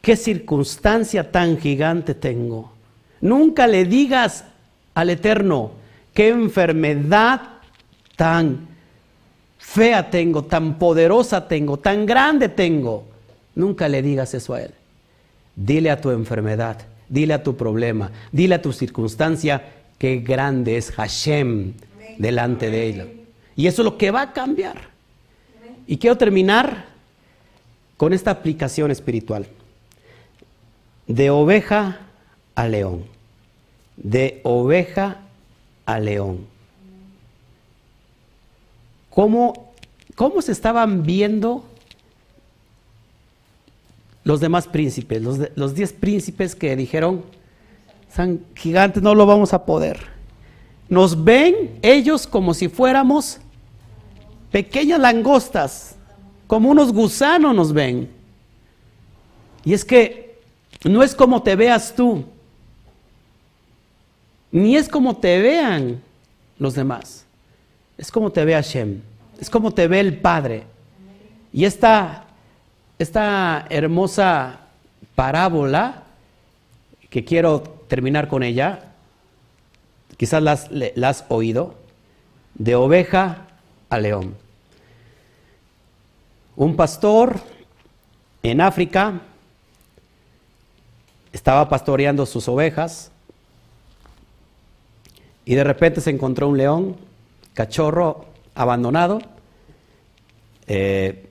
qué circunstancia tan gigante tengo. Nunca le digas al Eterno, qué enfermedad tan fea tengo, tan poderosa tengo, tan grande tengo. Nunca le digas eso a Él. Dile a tu enfermedad, dile a tu problema, dile a tu circunstancia, qué grande es Hashem delante de ella. Y eso es lo que va a cambiar. Y quiero terminar con esta aplicación espiritual. De oveja a león. De oveja a león. ¿Cómo, cómo se estaban viendo los demás príncipes? Los, los diez príncipes que dijeron, son gigantes, no lo vamos a poder. Nos ven ellos como si fuéramos pequeñas langostas como unos gusanos nos ven. Y es que no es como te veas tú, ni es como te vean los demás. Es como te ve Hashem, es como te ve el Padre. Y esta, esta hermosa parábola, que quiero terminar con ella, quizás la has oído, de oveja a león. Un pastor en Y de repente se encontró un león, cachorro, abandonado. Eh,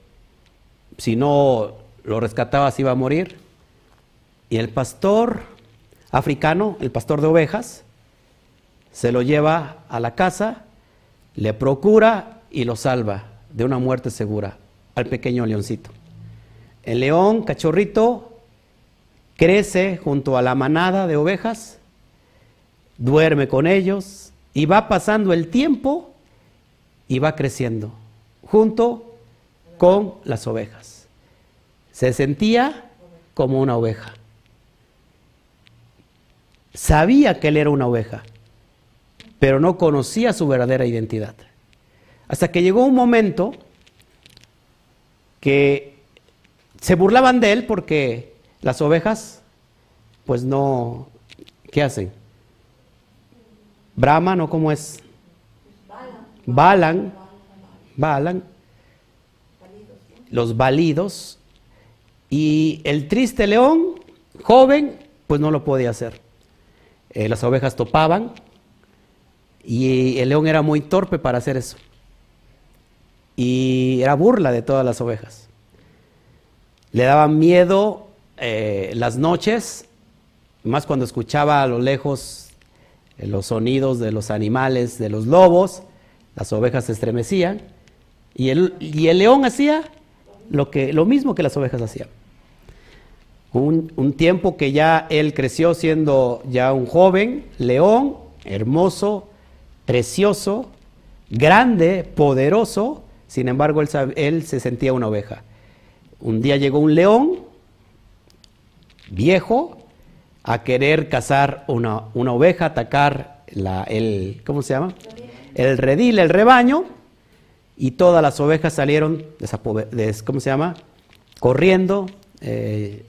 si no lo rescataba se iba a morir. Y el pastor africano, el pastor de ovejas, se lo lleva a la casa, le procura y lo salva de una muerte segura al pequeño leoncito. El león, cachorrito, crece junto a la manada de ovejas, duerme con ellos y va pasando el tiempo y va creciendo junto con las ovejas. Se sentía como una oveja. Sabía que él era una oveja, pero no conocía su verdadera identidad. Hasta que llegó un momento que se burlaban de él porque las ovejas, pues no, ¿qué hacen? Brahma, ¿no? ¿Cómo es? Balan. Balan. Los balidos. Y el triste león, joven, pues no lo podía hacer. Eh, las ovejas topaban y el león era muy torpe para hacer eso. Y era burla de todas las ovejas. Le daban miedo eh, las noches, más cuando escuchaba a lo lejos eh, los sonidos de los animales, de los lobos, las ovejas se estremecían y el, y el león hacía lo, que, lo mismo que las ovejas hacían. Un, tiempo que ya él creció siendo ya un joven, león, hermoso, precioso, grande, poderoso, sin embargo él, se sentía una oveja. Un día llegó un león viejo a querer cazar una, una oveja, atacar la, el, ¿cómo se llama? El redil, el rebaño, y todas las ovejas salieron, ¿cómo se llama? Corriendo, eh,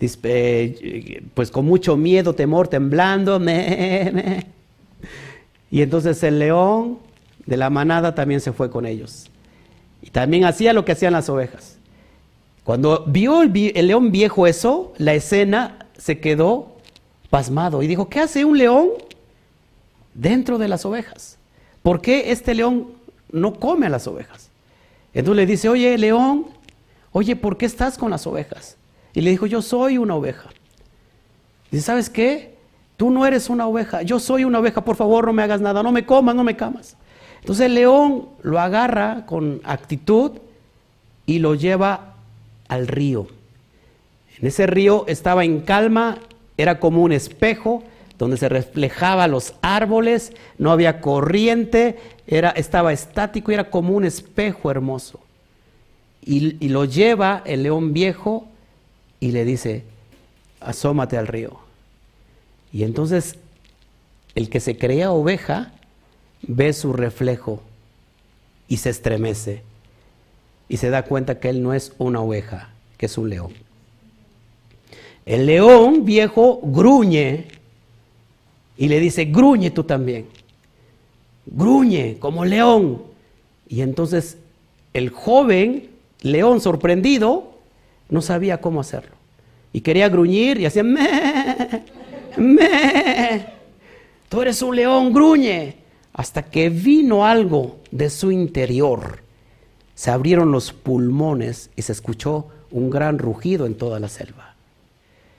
eh, pues con mucho miedo, temor, temblando. Y entonces el león de la manada también se fue con ellos. Y también hacía lo que hacían las ovejas. Cuando vio el, león viejo eso, la escena se quedó pasmado y dijo, ¿qué hace un león dentro de las ovejas? ¿Por qué este león no come a las ovejas? Entonces le dice, oye, león, oye, ¿por qué estás con las ovejas? Y le dijo, yo soy una oveja. Dice, ¿sabes qué? Tú no eres una oveja, yo soy una oveja, por favor no me hagas nada, no me comas, no me camas. Entonces el león lo agarra con actitud y lo lleva al río. En ese río estaba en calma, era como un espejo donde se reflejaba los árboles, no había corriente, era, estaba estático era como un espejo hermoso. Y, y lo lleva el león viejo y le dice, asómate al río. Y entonces el que se creía oveja ve su reflejo y se estremece y se da cuenta que él no es una oveja, que es un león. El león viejo gruñe y le dice, gruñe tú también, gruñe como león. Y entonces el joven león sorprendido no sabía cómo hacerlo. Y quería gruñir y hacía, me, me, tú eres un león, gruñe. Hasta que vino algo de su interior se abrieron los pulmones y se escuchó un gran rugido en toda la selva.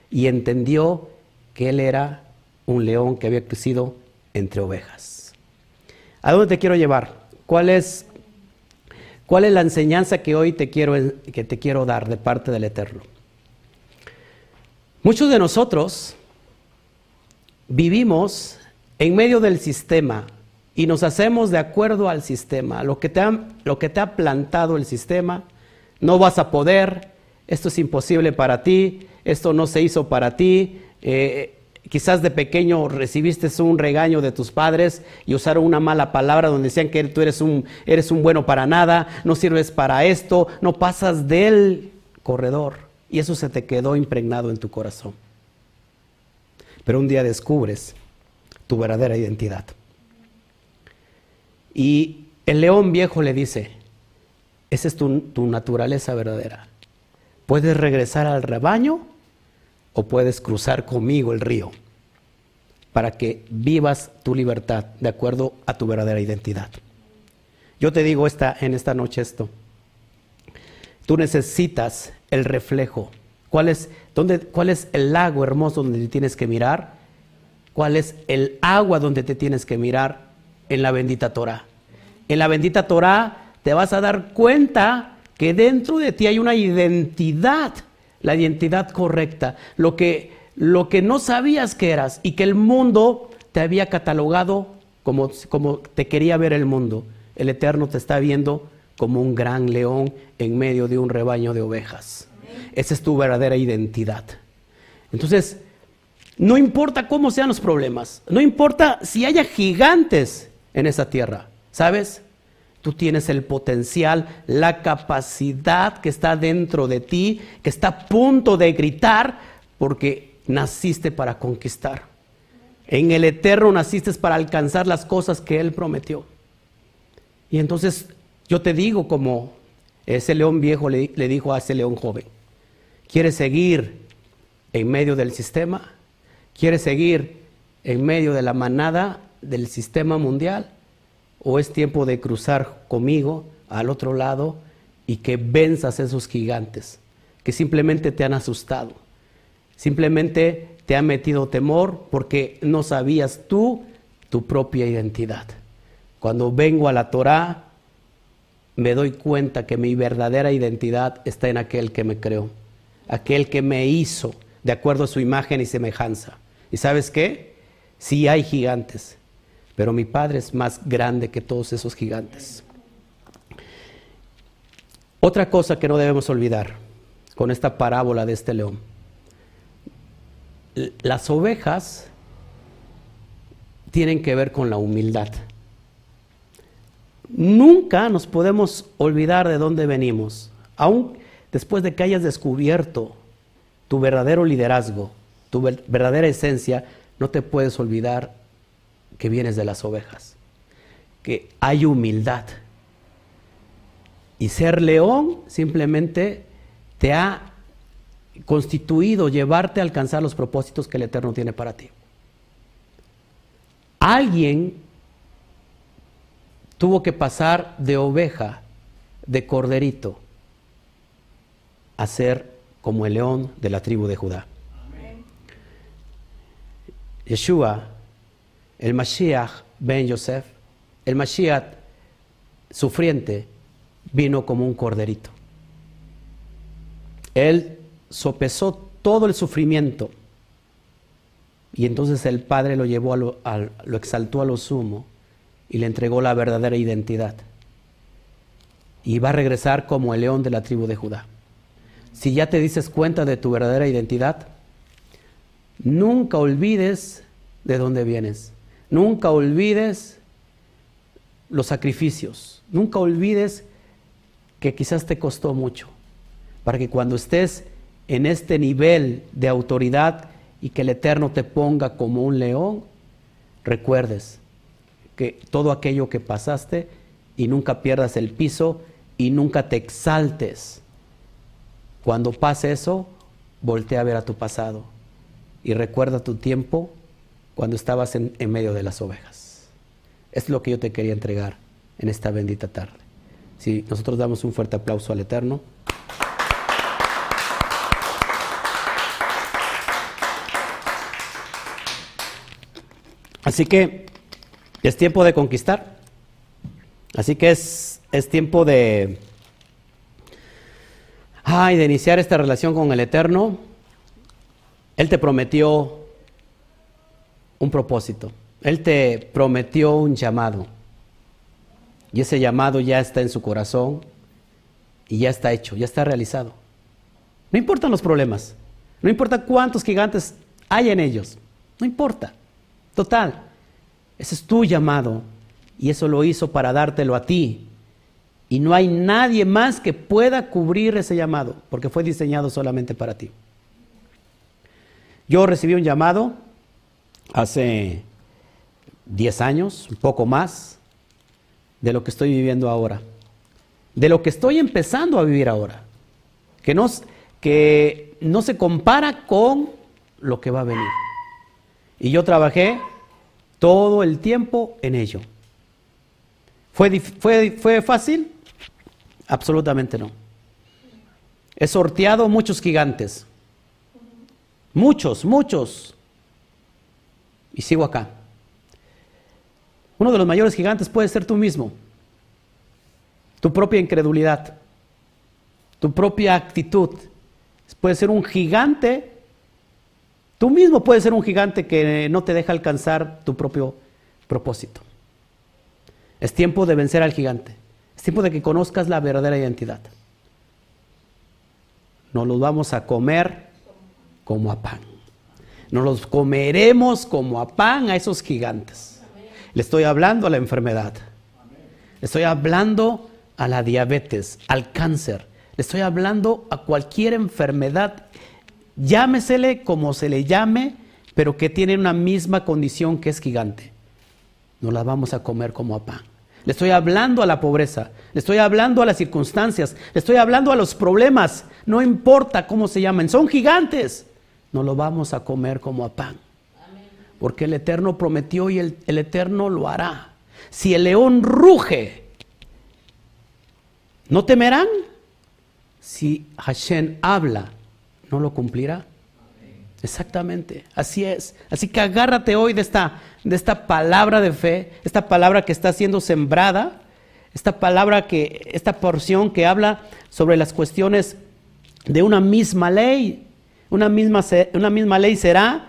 Y entendió que él era un león que había crecido entre ovejas. ¿A dónde te quiero llevar? ¿Cuál es, cuál es la enseñanza que hoy te quiero, que te quiero dar de parte del Eterno? Muchos de nosotros vivimos en medio del sistema y nos hacemos de acuerdo al sistema, lo que, te ha, lo que te ha plantado el sistema, no vas a poder, esto es imposible para ti, esto no se hizo para ti, eh, quizás de pequeño recibiste un regaño de tus padres y usaron una mala palabra donde decían que tú eres un, eres un bueno para nada, no sirves para esto, no pasas del corredor y eso se te quedó impregnado en tu corazón. Pero un día descubres tu verdadera identidad. Y el león viejo le dice, esa es tu, naturaleza verdadera. Puedes regresar al rebaño o puedes cruzar conmigo el río. para que vivas tu libertad de acuerdo a tu verdadera identidad. Yo te digo esta, en esta noche esto. Tú necesitas el reflejo. ¿Cuál es, dónde, ¿Cuál es el lago hermoso donde te tienes que mirar? ¿Cuál es el agua donde te tienes que mirar? En la bendita Torah. En la bendita Torah te vas a dar cuenta que dentro de ti hay una identidad, la identidad correcta, lo que, lo que no sabías que eras y que el mundo te había catalogado como, como te quería ver el mundo. El Eterno te está viendo como un gran león en medio de un rebaño de ovejas. Esa es tu verdadera identidad. Entonces, no importa cómo sean los problemas, no importa si haya gigantes en esa tierra, ¿sabes? Tú tienes el potencial, la capacidad que está dentro de ti, que está a punto de gritar, porque naciste para conquistar. En el Eterno naciste para alcanzar las cosas que Él prometió. Y entonces yo te digo como ese león viejo le, dijo a ese león joven, ¿quieres seguir en medio del sistema? ¿Quieres seguir en medio de la manada del sistema mundial? O es tiempo de cruzar conmigo al otro lado y que venzas esos gigantes que simplemente te han asustado, simplemente te han metido temor porque no sabías tú tu propia identidad. Cuando vengo a la Torá, me doy cuenta que mi verdadera identidad está en aquel que me creó, aquel que me hizo de acuerdo a su imagen y semejanza. ¿Y sabes qué? Sí hay gigantes, pero mi Padre es más grande que todos esos gigantes. Otra cosa que no debemos olvidar con esta parábola de este león. Las ovejas tienen que ver con la humildad. Nunca nos podemos olvidar de dónde venimos, aun después de que hayas descubierto tu verdadero liderazgo, tu verdadera esencia, no te puedes olvidar que vienes de las ovejas, que hay humildad. Y ser león simplemente te ha constituido llevarte a alcanzar los propósitos que el Eterno tiene para ti. Alguien tuvo que pasar de oveja, de corderito, a ser como el león de la tribu de Judá. Yeshua el Mashiach ben Yosef, el Mashiach sufriente, vino como un corderito. Él sopesó todo el sufrimiento y entonces el Padre lo llevó a lo, lo exaltó a lo sumo y le entregó la verdadera identidad. Y va a regresar como el león de la tribu de Judá. Si ya te dices cuenta de tu verdadera identidad, nunca olvides de dónde vienes. Nunca olvides los sacrificios. Nunca olvides que quizás te costó mucho. Para que cuando estés en este nivel de autoridad y que el Eterno te ponga como un león, recuerdes que todo aquello que pasaste y nunca pierdas el piso y nunca te exaltes. Cuando pase eso, voltea a ver a tu pasado y recuerda tu tiempo cuando estabas en, medio de las ovejas. Es lo que yo te quería entregar en esta bendita tarde. Si nosotros damos un fuerte aplauso al Eterno. Así que es tiempo de conquistar. Así que es, es tiempo de, ay, de iniciar esta relación con el Eterno. Él te prometió un propósito. Él te prometió un llamado. Y ese llamado ya está en su corazón y ya está hecho, ya está realizado. No importan los problemas, no importa cuántos gigantes hay en ellos, no importa. Total, ese es tu llamado y eso lo hizo para dártelo a ti. Y no hay nadie más que pueda cubrir ese llamado, porque fue diseñado solamente para ti. Yo recibí un llamado hace 10 años, un poco más, de lo que estoy viviendo ahora, de lo que estoy empezando a vivir ahora, que no, que no se compara con lo que va a venir. Y yo trabajé todo el tiempo en ello. ¿Fue, fue, fue fácil? Absolutamente no. He sorteado muchos gigantes. Muchos, muchos. Y sigo acá. Uno de los mayores gigantes puede ser tú mismo. Tu propia incredulidad. Tu propia actitud. Puede ser un gigante. Tú mismo puedes ser un gigante que no te deja alcanzar tu propio propósito. Es tiempo de vencer al gigante. Es tiempo de que conozcas la verdadera identidad. Nos los vamos a comer como a pan. Nos los comeremos como a pan a esos gigantes. Le estoy hablando a la enfermedad. Le estoy hablando a la diabetes, al cáncer. Le estoy hablando a cualquier enfermedad. Llámesele como se le llame, pero que tiene una misma condición que es gigante. Nos la vamos a comer como a pan. Le estoy hablando a la pobreza, le estoy hablando a las circunstancias, le estoy hablando a los problemas, no importa cómo se llamen, son gigantes. No lo vamos a comer como a pan. Porque el Eterno prometió y el, el Eterno lo hará. Si el león ruge, ¿no temerán? Si Hashem habla, ¿no lo cumplirá? Exactamente, así es. Así que agárrate hoy de esta, de esta palabra de fe, esta palabra que está siendo sembrada, esta palabra que, esta porción que habla sobre las cuestiones de una misma ley. Una misma, una misma ley será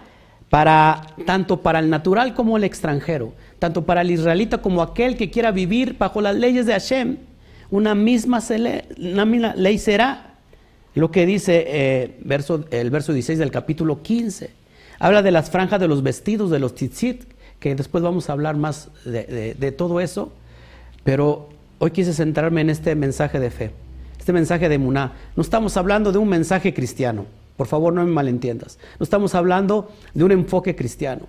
para tanto para el natural como el extranjero, tanto para el israelita como aquel que quiera vivir bajo las leyes de Hashem. Una misma, una misma ley será lo que dice eh, verso, el verso 16 del capítulo 15. Habla de las franjas de los vestidos, de los tzitzit, que después vamos a hablar más de, todo eso. Pero hoy quise centrarme en este mensaje de fe, este mensaje de Muná. No estamos hablando de un mensaje cristiano, por favor no me malentiendas. No estamos hablando de un enfoque cristiano.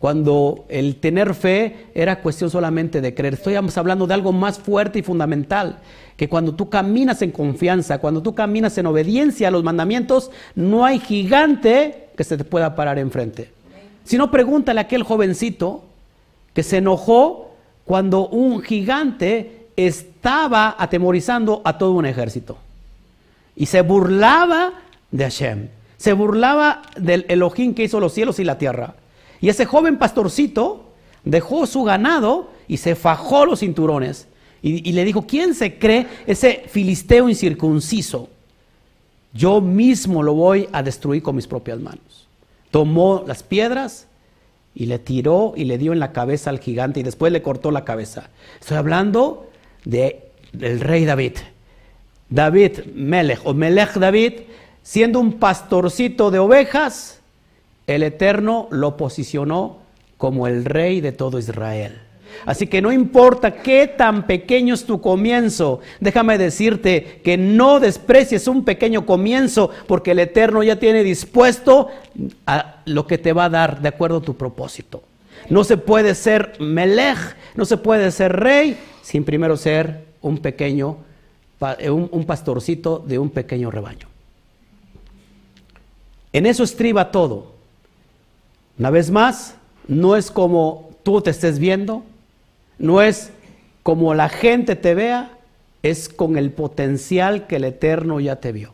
Cuando el tener fe era cuestión solamente de creer. Estamos hablando de algo más fuerte y fundamental que cuando tú caminas en confianza, cuando tú caminas en obediencia a los mandamientos, no hay gigante que se te pueda parar enfrente. Si no, pregúntale a aquel jovencito que se enojó cuando un gigante estaba atemorizando a todo un ejército. Y se burlaba de Hashem. Se burlaba del Elohim que hizo los cielos y la tierra. Y ese joven pastorcito dejó su ganado y se fajó los cinturones y, le dijo, ¿quién se cree ese filisteo incircunciso? Yo mismo lo voy a destruir con mis propias manos. Tomó las piedras y le tiró y le dio en la cabeza al gigante y después le cortó la cabeza. Estoy hablando de, del rey David. David Melech o Melech David, siendo un pastorcito de ovejas, el Eterno lo posicionó como el rey de todo Israel. Así que no importa qué tan pequeño es tu comienzo, déjame decirte que no desprecies un pequeño comienzo porque el Eterno ya tiene dispuesto a lo que te va a dar de acuerdo a tu propósito. No se puede ser melech, no se puede ser rey sin primero ser un pequeño, eh, un, pastorcito de un pequeño rebaño. En eso estriba todo. Una vez más, no es como tú te estés viendo, no es como la gente te vea, es con el potencial que el Eterno ya te vio.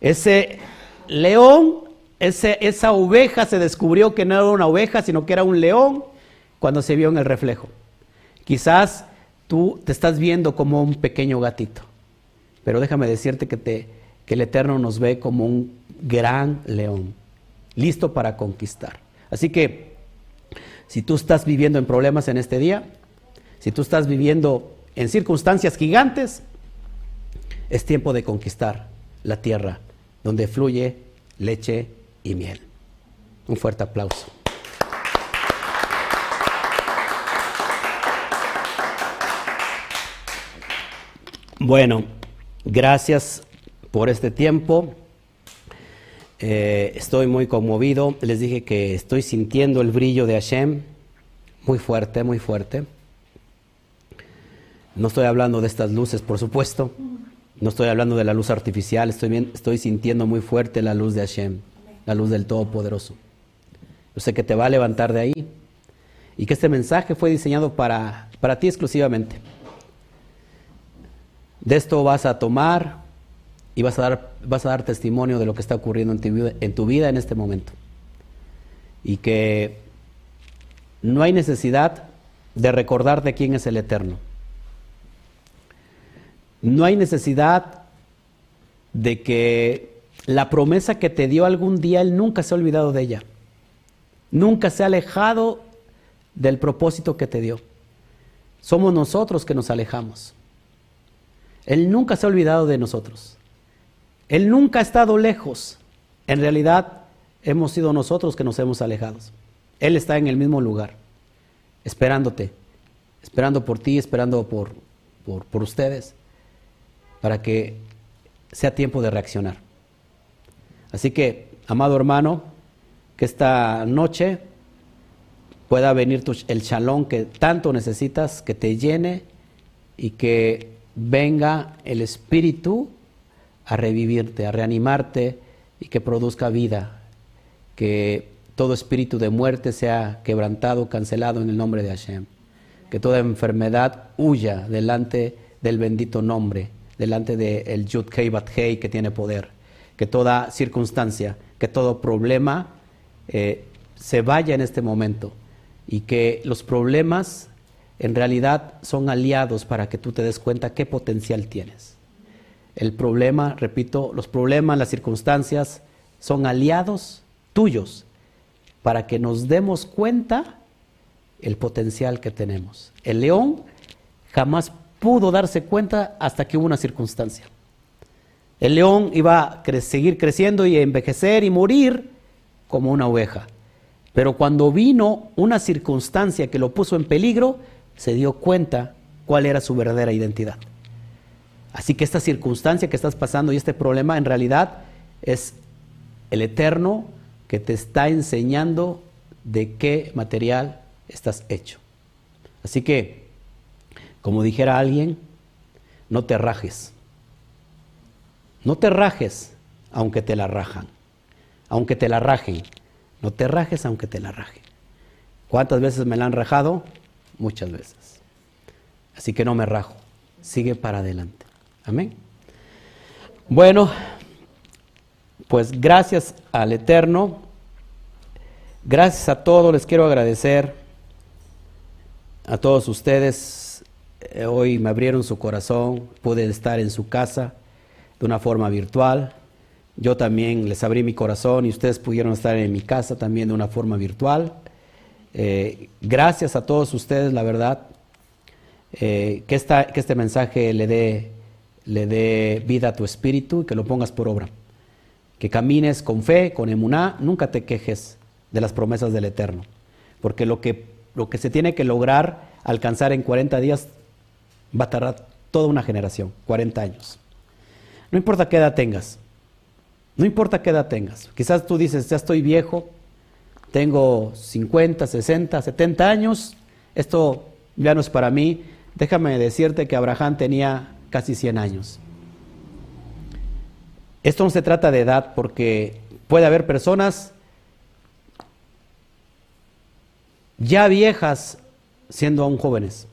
Ese león, esa oveja se descubrió que no era una oveja, sino que era un león cuando se vio en el reflejo. Quizás tú te estás viendo como un pequeño gatito, pero déjame decirte que, el Eterno nos ve como un gran león, listo para conquistar. Así que si tú estás viviendo en problemas en este día, si tú estás viviendo en circunstancias gigantes, es tiempo de conquistar la tierra donde fluye leche y miel. Un fuerte aplauso. Bueno, gracias por este tiempo. Eh, estoy muy conmovido. Les dije que estoy sintiendo el brillo de Hashem muy fuerte, muy fuerte. No estoy hablando de estas luces, por supuesto. No estoy hablando de la luz artificial. Estoy, estoy sintiendo muy fuerte la luz de Hashem, la luz del Todopoderoso. Yo sé que te va a levantar de ahí. Y que este mensaje fue diseñado para, para ti exclusivamente. De esto vas a tomar y vas a, dar, vas a dar testimonio de lo que está ocurriendo en tu, en tu vida en este momento. Y que no hay necesidad de recordarte quién es el Eterno. No hay necesidad de que la promesa que te dio algún día, Él nunca se ha olvidado de ella. Nunca se ha alejado del propósito que te dio. Somos nosotros que nos alejamos. Él nunca se ha olvidado de nosotros. Él nunca ha estado lejos. En realidad, hemos sido nosotros que nos hemos alejado. Él está en el mismo lugar, esperándote, esperando por ti, esperando por, por, ustedes, para que sea tiempo de reaccionar. Así que, amado hermano, que esta noche pueda venir el chalón que tanto necesitas, que te llene y que venga el Espíritu a revivirte, a reanimarte y que produzca vida, que todo espíritu de muerte sea quebrantado, cancelado en el nombre de Hashem, que toda enfermedad huya delante del bendito nombre, delante del Yud Kei Bat Hei que tiene poder, que toda circunstancia, que todo problema eh, se vaya en este momento. Y que los problemas en realidad son aliados para que tú te des cuenta qué potencial tienes. El problema, repito, los problemas, las circunstancias son aliados tuyos para que nos demos cuenta el potencial que tenemos. El león jamás pudo darse cuenta hasta que hubo una circunstancia. El león iba a seguir creciendo y envejecer y morir como una oveja. Pero cuando vino una circunstancia que lo puso en peligro, se dio cuenta cuál era su verdadera identidad. Así que esta circunstancia que estás pasando y este problema en realidad es el eterno que te está enseñando de qué material estás hecho. Así que, como dijera alguien, no te rajes. No te rajes aunque te la rajan. Aunque te la rajen. No te rajes aunque te la rajen. ¿Cuántas veces me la han rajado? muchas veces. Así que no me rajo, sigue para adelante. Amén. Bueno, pues gracias al Eterno, gracias a todos, les quiero agradecer a todos ustedes. Eh, hoy me abrieron su corazón, pude estar en su casa de una forma virtual. Yo también les abrí mi corazón y ustedes pudieron estar en mi casa también de una forma virtual. Eh, gracias a todos ustedes, la verdad, eh, que, que este mensaje le dé, le dé vida a tu espíritu y que lo pongas por obra. Que camines con fe, con emuná, nunca te quejes de las promesas del Eterno. Porque lo que, lo que se tiene que lograr alcanzar en 40 días va a tardar toda una generación, 40 años. No importa qué edad tengas, no importa qué edad tengas. Quizás tú dices, ya estoy viejo, tengo 50, 60, 70 años, esto ya no es para mí. Déjame decirte que Abraham tenía casi 100 años. Esto no se trata de edad porque puede haber personas ya viejas siendo aún jóvenes.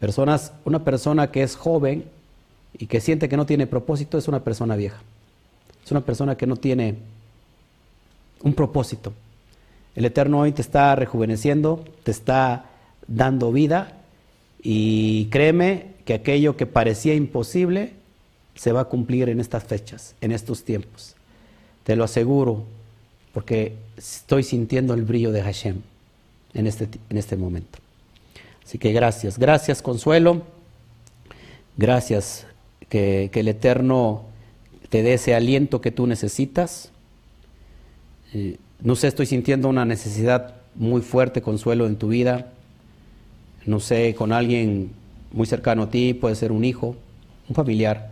Personas, una persona que es joven y que siente que no tiene propósito es una persona vieja. Es una persona que no tiene un propósito. El Eterno hoy te está rejuveneciendo, te está dando vida y créeme que aquello que parecía imposible se va a cumplir en estas fechas, en estos tiempos. Te lo aseguro, porque estoy sintiendo el brillo de Hashem en este, en este momento. Así que gracias, gracias Consuelo, gracias que, el Eterno te dé ese aliento que tú necesitas. Eh, no sé, estoy sintiendo una necesidad muy fuerte, consuelo en tu vida. No sé, con alguien muy cercano a ti, puede ser un hijo, un familiar.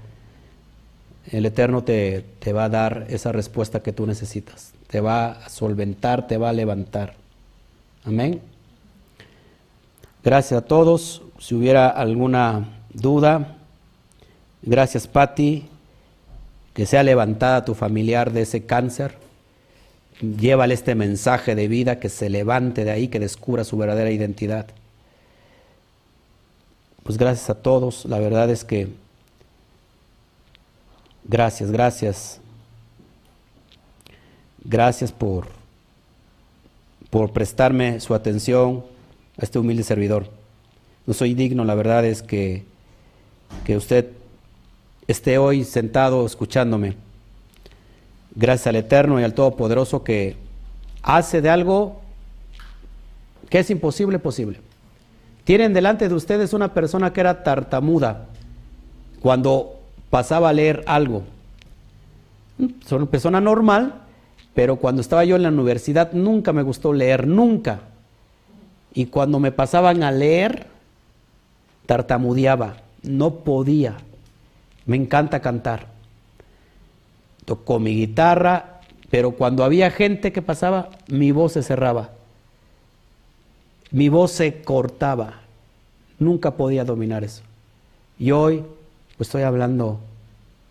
El Eterno te, te va a dar esa respuesta que tú necesitas. Te va a solventar, te va a levantar. Amén. Gracias a todos. Si hubiera alguna duda, gracias Patti, que sea levantada tu familiar de ese cáncer llévale este mensaje de vida, que se levante de ahí, que descubra su verdadera identidad. Pues gracias a todos, la verdad es que gracias, gracias. Gracias por, por prestarme su atención a este humilde servidor. No soy digno, la verdad es que, que usted esté hoy sentado escuchándome. Gracias al Eterno y al Todopoderoso que hace de algo que es imposible posible. Tienen delante de ustedes una persona que era tartamuda cuando pasaba a leer algo. Soy una persona normal, pero cuando estaba yo en la universidad nunca me gustó leer, nunca. Y cuando me pasaban a leer, tartamudeaba, no podía. Me encanta cantar. Tocó mi guitarra, pero cuando había gente que pasaba, mi voz se cerraba. Mi voz se cortaba. Nunca podía dominar eso. Y hoy pues, estoy hablando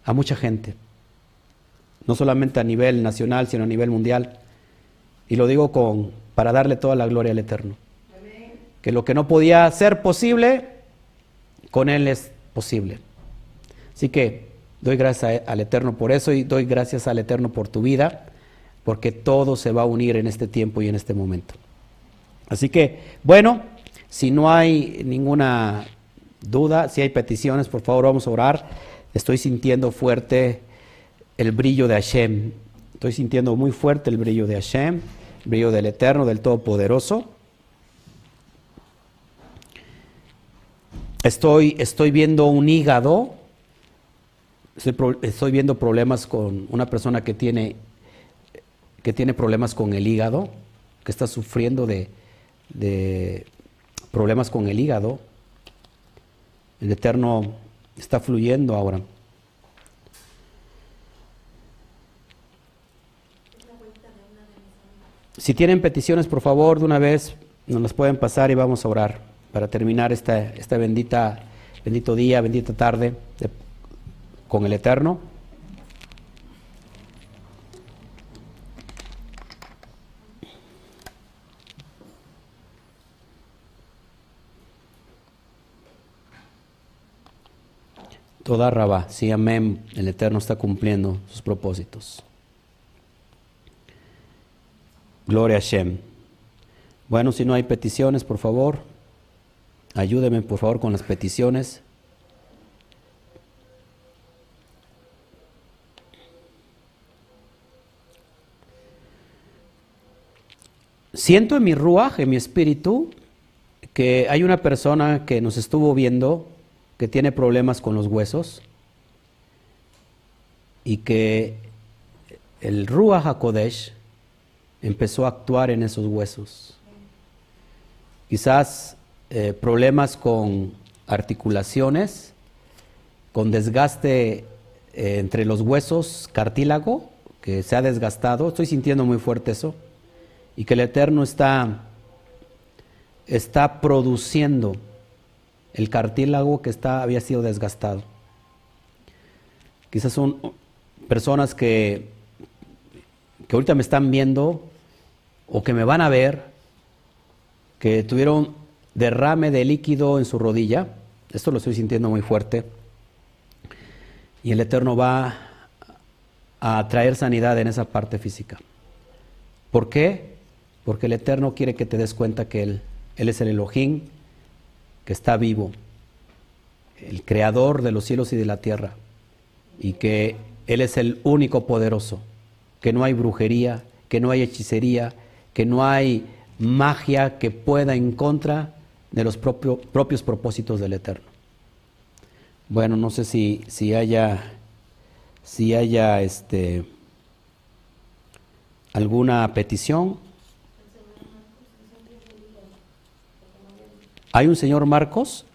a mucha gente. No solamente a nivel nacional, sino a nivel mundial. Y lo digo con para darle toda la gloria al Eterno. Que lo que no podía ser posible, con Él es posible. Así que doy gracias al Eterno por eso y doy gracias al Eterno por tu vida, porque todo se va a unir en este tiempo y en este momento. Así que, bueno, si no hay ninguna duda, si hay peticiones, por favor vamos a orar. Estoy sintiendo fuerte el brillo de Hashem. Estoy sintiendo muy fuerte el brillo de Hashem, el brillo del Eterno, del Todopoderoso. Estoy, estoy viendo un hígado Estoy, viendo problemas con una persona que tiene, que tiene problemas con el hígado, que está sufriendo de, de problemas con el hígado. El Eterno está fluyendo ahora. Si tienen peticiones, por favor, de una vez nos las pueden pasar y vamos a orar para terminar esta, esta bendita, bendito día, bendita tarde de con el Eterno? Toda raba, sí, amén. El Eterno está cumpliendo sus propósitos. Gloria a Shem. Bueno, si no hay peticiones, por favor, ayúdeme por favor con las peticiones. Siento en mi ruaj, en mi espíritu, que hay una persona que nos estuvo viendo que tiene problemas con los huesos y que el Ruach HaKodesh empezó a actuar en esos huesos. Quizás eh, problemas con articulaciones, con desgaste eh, entre los huesos, cartílago, que se ha desgastado. Estoy sintiendo muy fuerte eso y que el Eterno está, está produciendo el cartílago que está, había sido desgastado. Quizás son personas que, que ahorita me están viendo o que me van a ver, que tuvieron derrame de líquido en su rodilla. Esto lo estoy sintiendo muy fuerte. Y el Eterno va a traer sanidad en esa parte física. ¿Por qué? Porque el Eterno quiere que te des cuenta que Él, Él es el Elohim, que está vivo, el creador de los cielos y de la tierra, y que Él es el único poderoso, que no hay brujería, que no hay hechicería, que no hay magia que pueda en contra de los propios propósitos del Eterno. Bueno, no sé si, si haya, si haya este, alguna petición. ¿Hay un señor Marcos?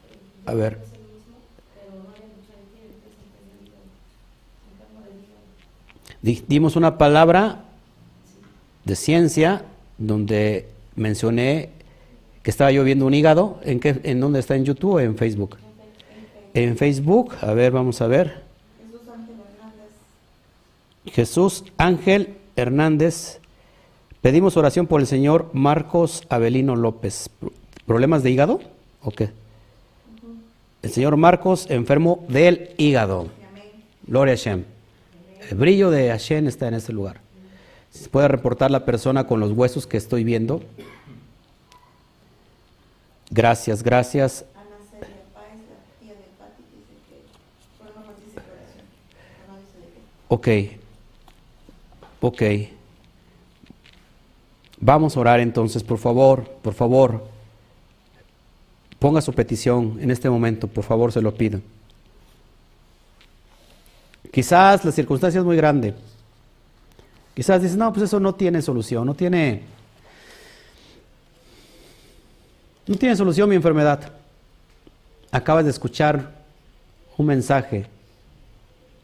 A ver. Dimos una palabra de ciencia donde mencioné que estaba yo viendo un hígado. ¿En, qué, ¿En dónde está? ¿En YouTube o en Facebook? En Facebook, a ver, vamos a ver. Jesús Ángel Hernández Pedimos oración por el señor Marcos Avelino López. ¿Problemas de hígado o qué? El señor Marcos enfermo del hígado. Gloria a Hashem. El brillo de Hashem está en este lugar. Se puede reportar la persona con los huesos que estoy viendo. Gracias, gracias. Ok, ok. Vamos a orar entonces, por favor, por favor. Ponga su petición en este momento, por favor, se lo pido. Quizás la circunstancia es muy grande. Quizás dice, no, pues eso no tiene solución, no tiene, no tiene solución mi enfermedad. Acabas de escuchar un mensaje,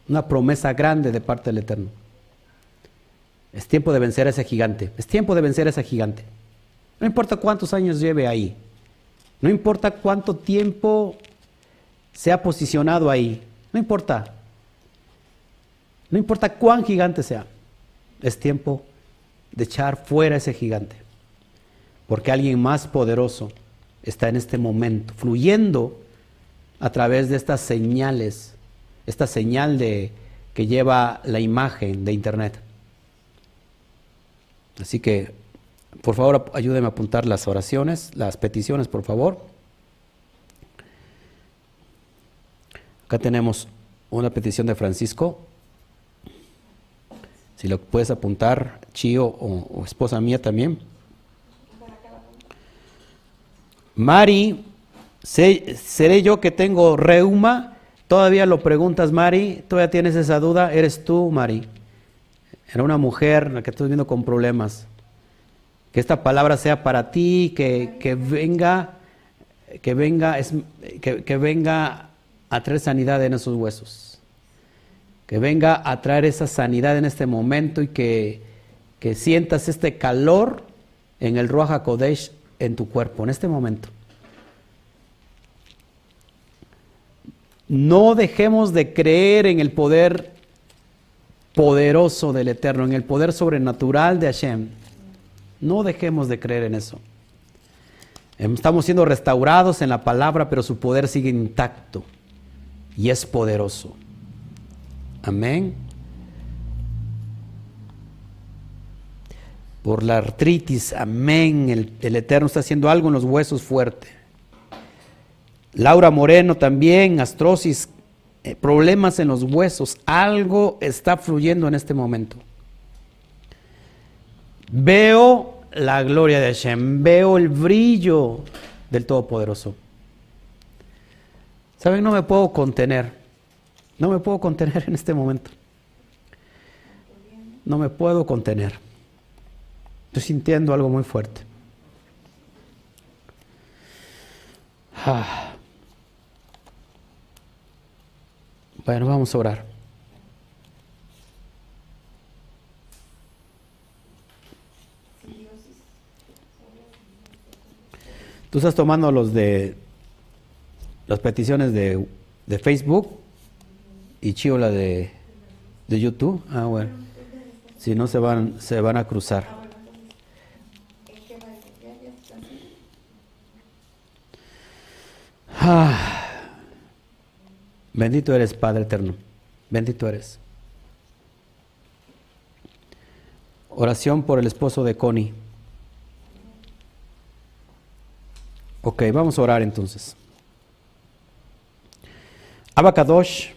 una promesa grande de parte del Eterno. Es tiempo de vencer a ese gigante, es tiempo de vencer a ese gigante. No importa cuántos años lleve ahí, no importa cuánto tiempo se ha posicionado ahí, no importa. No importa cuán gigante sea, es tiempo de echar fuera ese gigante. Porque alguien más poderoso está en este momento, fluyendo a través de estas señales, esta señal de, que lleva la imagen de Internet. Así que, por favor, ayúdeme a apuntar las oraciones, las peticiones, por favor. Acá tenemos una petición de Francisco. Si lo puedes apuntar, Chío o, esposa mía también. Mari, ¿seré yo que tengo reuma? Todavía lo preguntas, Mari. ¿Todavía tienes esa duda? ¿Eres tú, Mari? Era una mujer la que estoy viendo con problemas. Que esta palabra sea para ti, que, que venga, que venga, es, que, que venga a traer sanidad en esos huesos que venga a traer esa sanidad en este momento y que, sientas este calor en el Ruach Kodesh en tu cuerpo, en este momento. No dejemos de creer en el poder poderoso del Eterno, en el poder sobrenatural de Hashem. No dejemos de creer en eso. Estamos siendo restaurados en la palabra, pero su poder sigue intacto y es poderoso. Amén. Por la artritis, amén. El, Eterno está haciendo algo en los huesos fuerte. Laura Moreno también, astrosis, eh, problemas en los huesos. Algo está fluyendo en este momento. Veo la gloria de Hashem, veo el brillo del Todopoderoso. ¿Saben? No me puedo contener. No me puedo contener en este momento. No me puedo contener. Estoy sintiendo algo muy fuerte. Ah. Bueno, vamos a orar. Tú estás tomando los de las peticiones de, de Facebook y Chio la de, de YouTube. Ah, bueno. Si no, se van, se van a cruzar. Ah. Bendito eres, Padre eterno. Bendito eres. Oración por el esposo de Connie. Ok, vamos a orar entonces. Abacadosh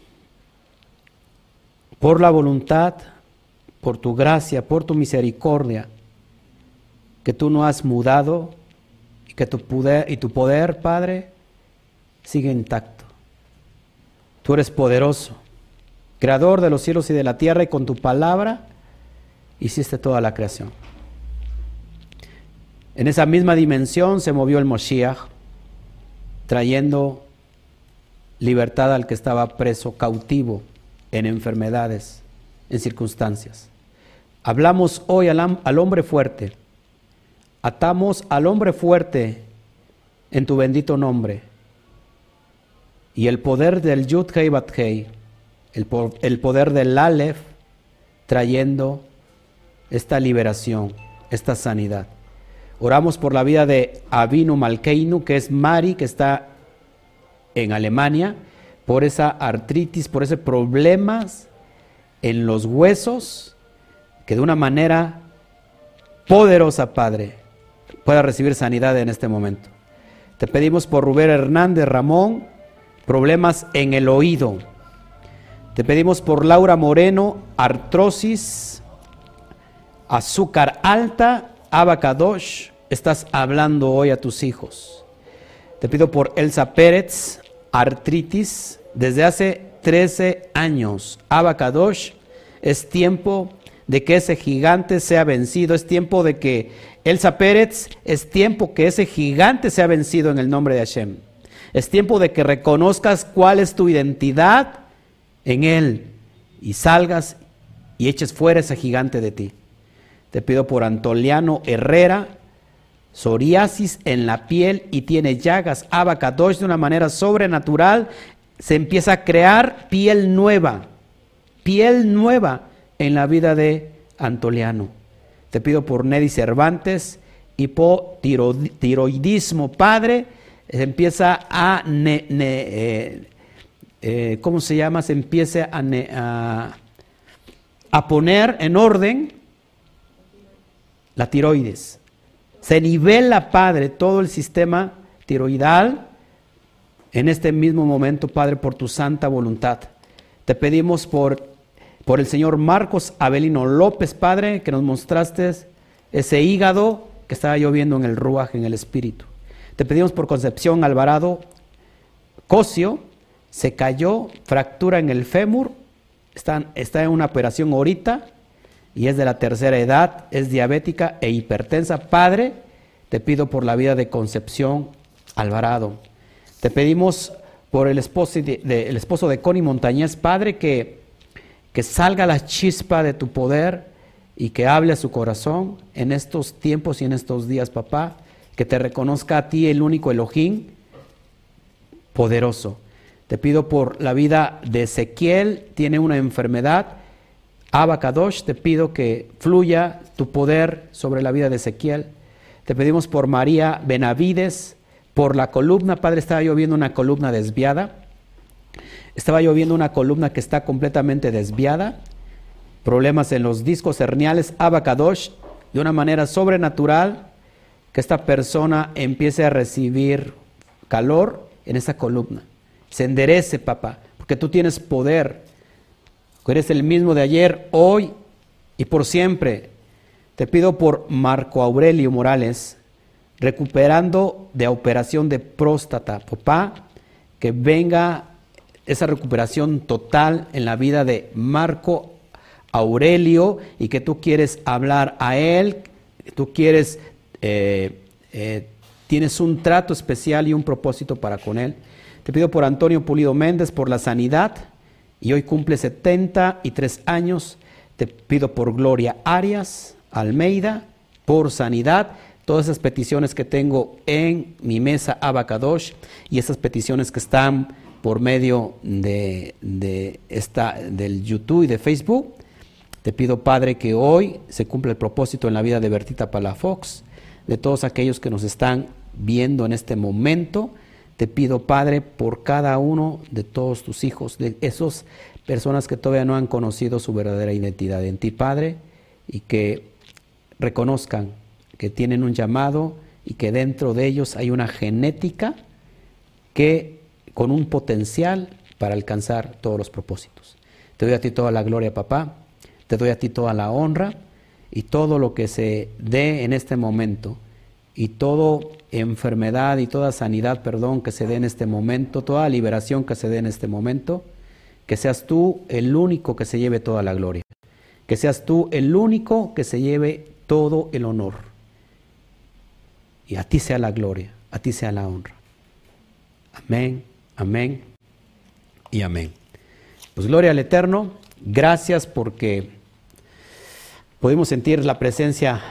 por la voluntad, por tu gracia, por tu misericordia, que tú no has mudado y que tu poder, y tu poder, Padre, sigue intacto. Tú eres poderoso, creador de los cielos y de la tierra, y con tu palabra hiciste toda la creación. En esa misma dimensión se movió el Moshiach, trayendo libertad al que estaba preso, cautivo en enfermedades, en circunstancias. Hablamos hoy al, hombre fuerte. Atamos al hombre fuerte en tu bendito nombre. Y el poder del Yud Hei Bat Hei, el, el poder del Aleph, trayendo esta liberación, esta sanidad. Oramos por la vida de Avinu Malkeinu, que es Mari, que está en Alemania, por esa artritis, por ese problemas en los huesos, que de una manera poderosa, Padre, pueda recibir sanidad en este momento. Te pedimos por Rubén Hernández Ramón, problemas en el oído. Te pedimos por Laura Moreno, artrosis, azúcar alta, abacadosh. Estás hablando hoy a tus hijos. Te pido por Elsa Pérez, artritis, desde hace 13 años. Abacadosh, es tiempo de que ese gigante sea vencido. Es tiempo de que Elsa Pérez, es tiempo que ese gigante sea vencido en el nombre de Hashem. Es tiempo de que reconozcas cuál es tu identidad en Él y salgas y eches fuera ese gigante de ti. Te pido por Antoliano Herrera, psoriasis en la piel y tiene llagas, abacadosh de una manera sobrenatural, se empieza a crear piel nueva, piel nueva en la vida de Antoliano. Te pido por Neddy Cervantes, hipotiroidismo, Padre, se empieza a, eh, eh, ¿cómo se llama? Se empieza a, a poner en orden la tiroides. Se nivela, Padre, todo el sistema tiroidal en este mismo momento, Padre, por tu santa voluntad. Te pedimos por, por el Señor Marcos Abelino López, Padre, que nos mostraste ese hígado que estaba lloviendo en el ruaj, en el espíritu. Te pedimos por Concepción Alvarado Cosio, se cayó, fractura en el fémur, está, está en una operación ahorita y es de la tercera edad, es diabética e hipertensa. Padre, te pido por la vida de Concepción Alvarado. Te pedimos por el esposo de, el esposo de Connie Montañez, Padre, que, que salga la chispa de tu poder y que hable a su corazón en estos tiempos y en estos días, papá. Que te reconozca a ti el único Elohim poderoso. Te pido por la vida de Ezequiel, tiene una enfermedad Abacadosh, te pido que fluya tu poder sobre la vida de Ezequiel. Te pedimos por María Benavides, por la columna. Padre, estaba lloviendo una columna desviada. Estaba lloviendo una columna que está completamente desviada. Problemas en los discos herniales. Abacadosh, de una manera sobrenatural, que esta persona empiece a recibir calor en esa columna. Se enderece, papá, porque tú tienes poder eres el mismo de ayer, hoy y por siempre. Te pido por Marco Aurelio Morales, recuperando de operación de próstata, papá, que venga esa recuperación total en la vida de Marco Aurelio y que tú quieres hablar a él, tú quieres, eh, eh, tienes un trato especial y un propósito para con él. Te pido por Antonio Pulido Méndez, por la sanidad, y hoy cumple 73 años. Te pido por Gloria Arias, Almeida, por sanidad, todas esas peticiones que tengo en mi mesa Abacadosh y esas peticiones que están por medio de, de esta, del YouTube y de Facebook. Te pido, Padre, que hoy se cumpla el propósito en la vida de Bertita Palafox, de todos aquellos que nos están viendo en este momento te pido, Padre, por cada uno de todos tus hijos, de esas personas que todavía no han conocido su verdadera identidad en ti, Padre, y que reconozcan que tienen un llamado y que dentro de ellos hay una genética que con un potencial para alcanzar todos los propósitos. Te doy a ti toda la gloria, papá. Te doy a ti toda la honra y todo lo que se dé en este momento y toda enfermedad y toda sanidad, perdón, que se dé en este momento, toda liberación que se dé en este momento, que seas tú el único que se lleve toda la gloria, que seas tú el único que se lleve todo el honor. Y a ti sea la gloria, a ti sea la honra. Amén, amén y amén. Pues gloria al Eterno, gracias porque pudimos sentir la presencia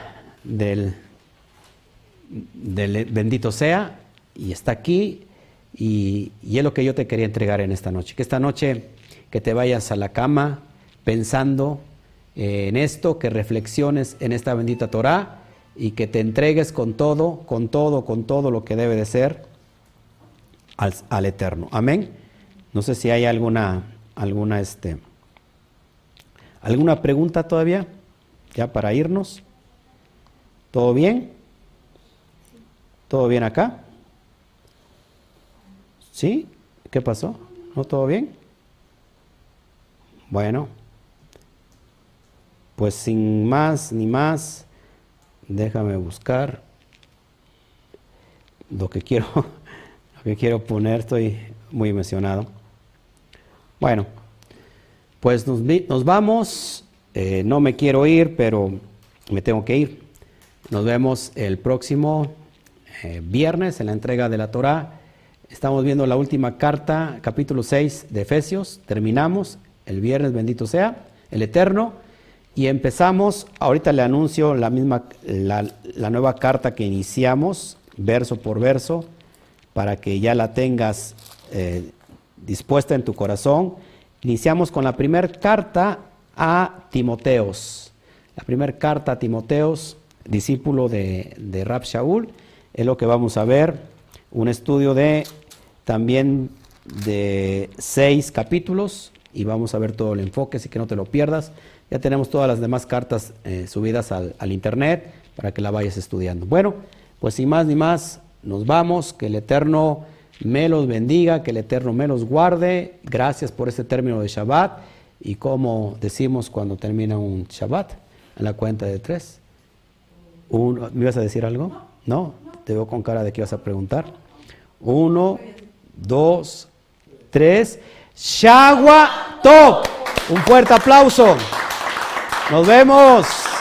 del del bendito sea, y está aquí, y, es lo que yo te quería entregar en esta noche. Que esta noche que te vayas a la cama pensando eh, en esto, que reflexiones en esta bendita Torah y que te entregues con todo, con todo, con todo lo que debe de ser al, al Eterno. Amén. No sé si hay alguna, alguna, este, alguna pregunta todavía, ya para irnos. ¿Todo bien? ¿Todo bien acá? ¿Sí? ¿Qué pasó? ¿No todo bien? Bueno, pues sin más ni más, déjame buscar lo que quiero, lo que quiero poner, estoy muy emocionado. Bueno, pues nos, vamos, eh, no me quiero ir, pero me tengo que ir. Nos vemos el próximo eh, viernes en la entrega de la Torah. Estamos viendo la última carta, capítulo 6 de Efesios. Terminamos el viernes, bendito sea, el Eterno. Y empezamos, ahorita le anuncio la misma, la, nueva carta que iniciamos, verso por verso, para que ya la tengas eh, dispuesta en tu corazón. Iniciamos con la primera carta a Timoteos. La primera carta a Timoteos, discípulo de, de Rab Shaul, es lo que vamos a ver. Un estudio de también de seis capítulos y vamos a ver todo el enfoque, así que no te lo pierdas. Ya tenemos todas las demás cartas eh, subidas al, al, internet para que la vayas estudiando. Bueno, pues sin más ni más, nos vamos, que el Eterno me los bendiga, que el Eterno me los guarde. Gracias por este término de Shabbat y como decimos cuando termina un Shabbat, en la cuenta de tres. Uno, ¿Me ibas a decir algo? No, te veo con cara de que ibas a preguntar. Uno, dos, tres. Shagua Top. Un fuerte aplauso. Nos vemos.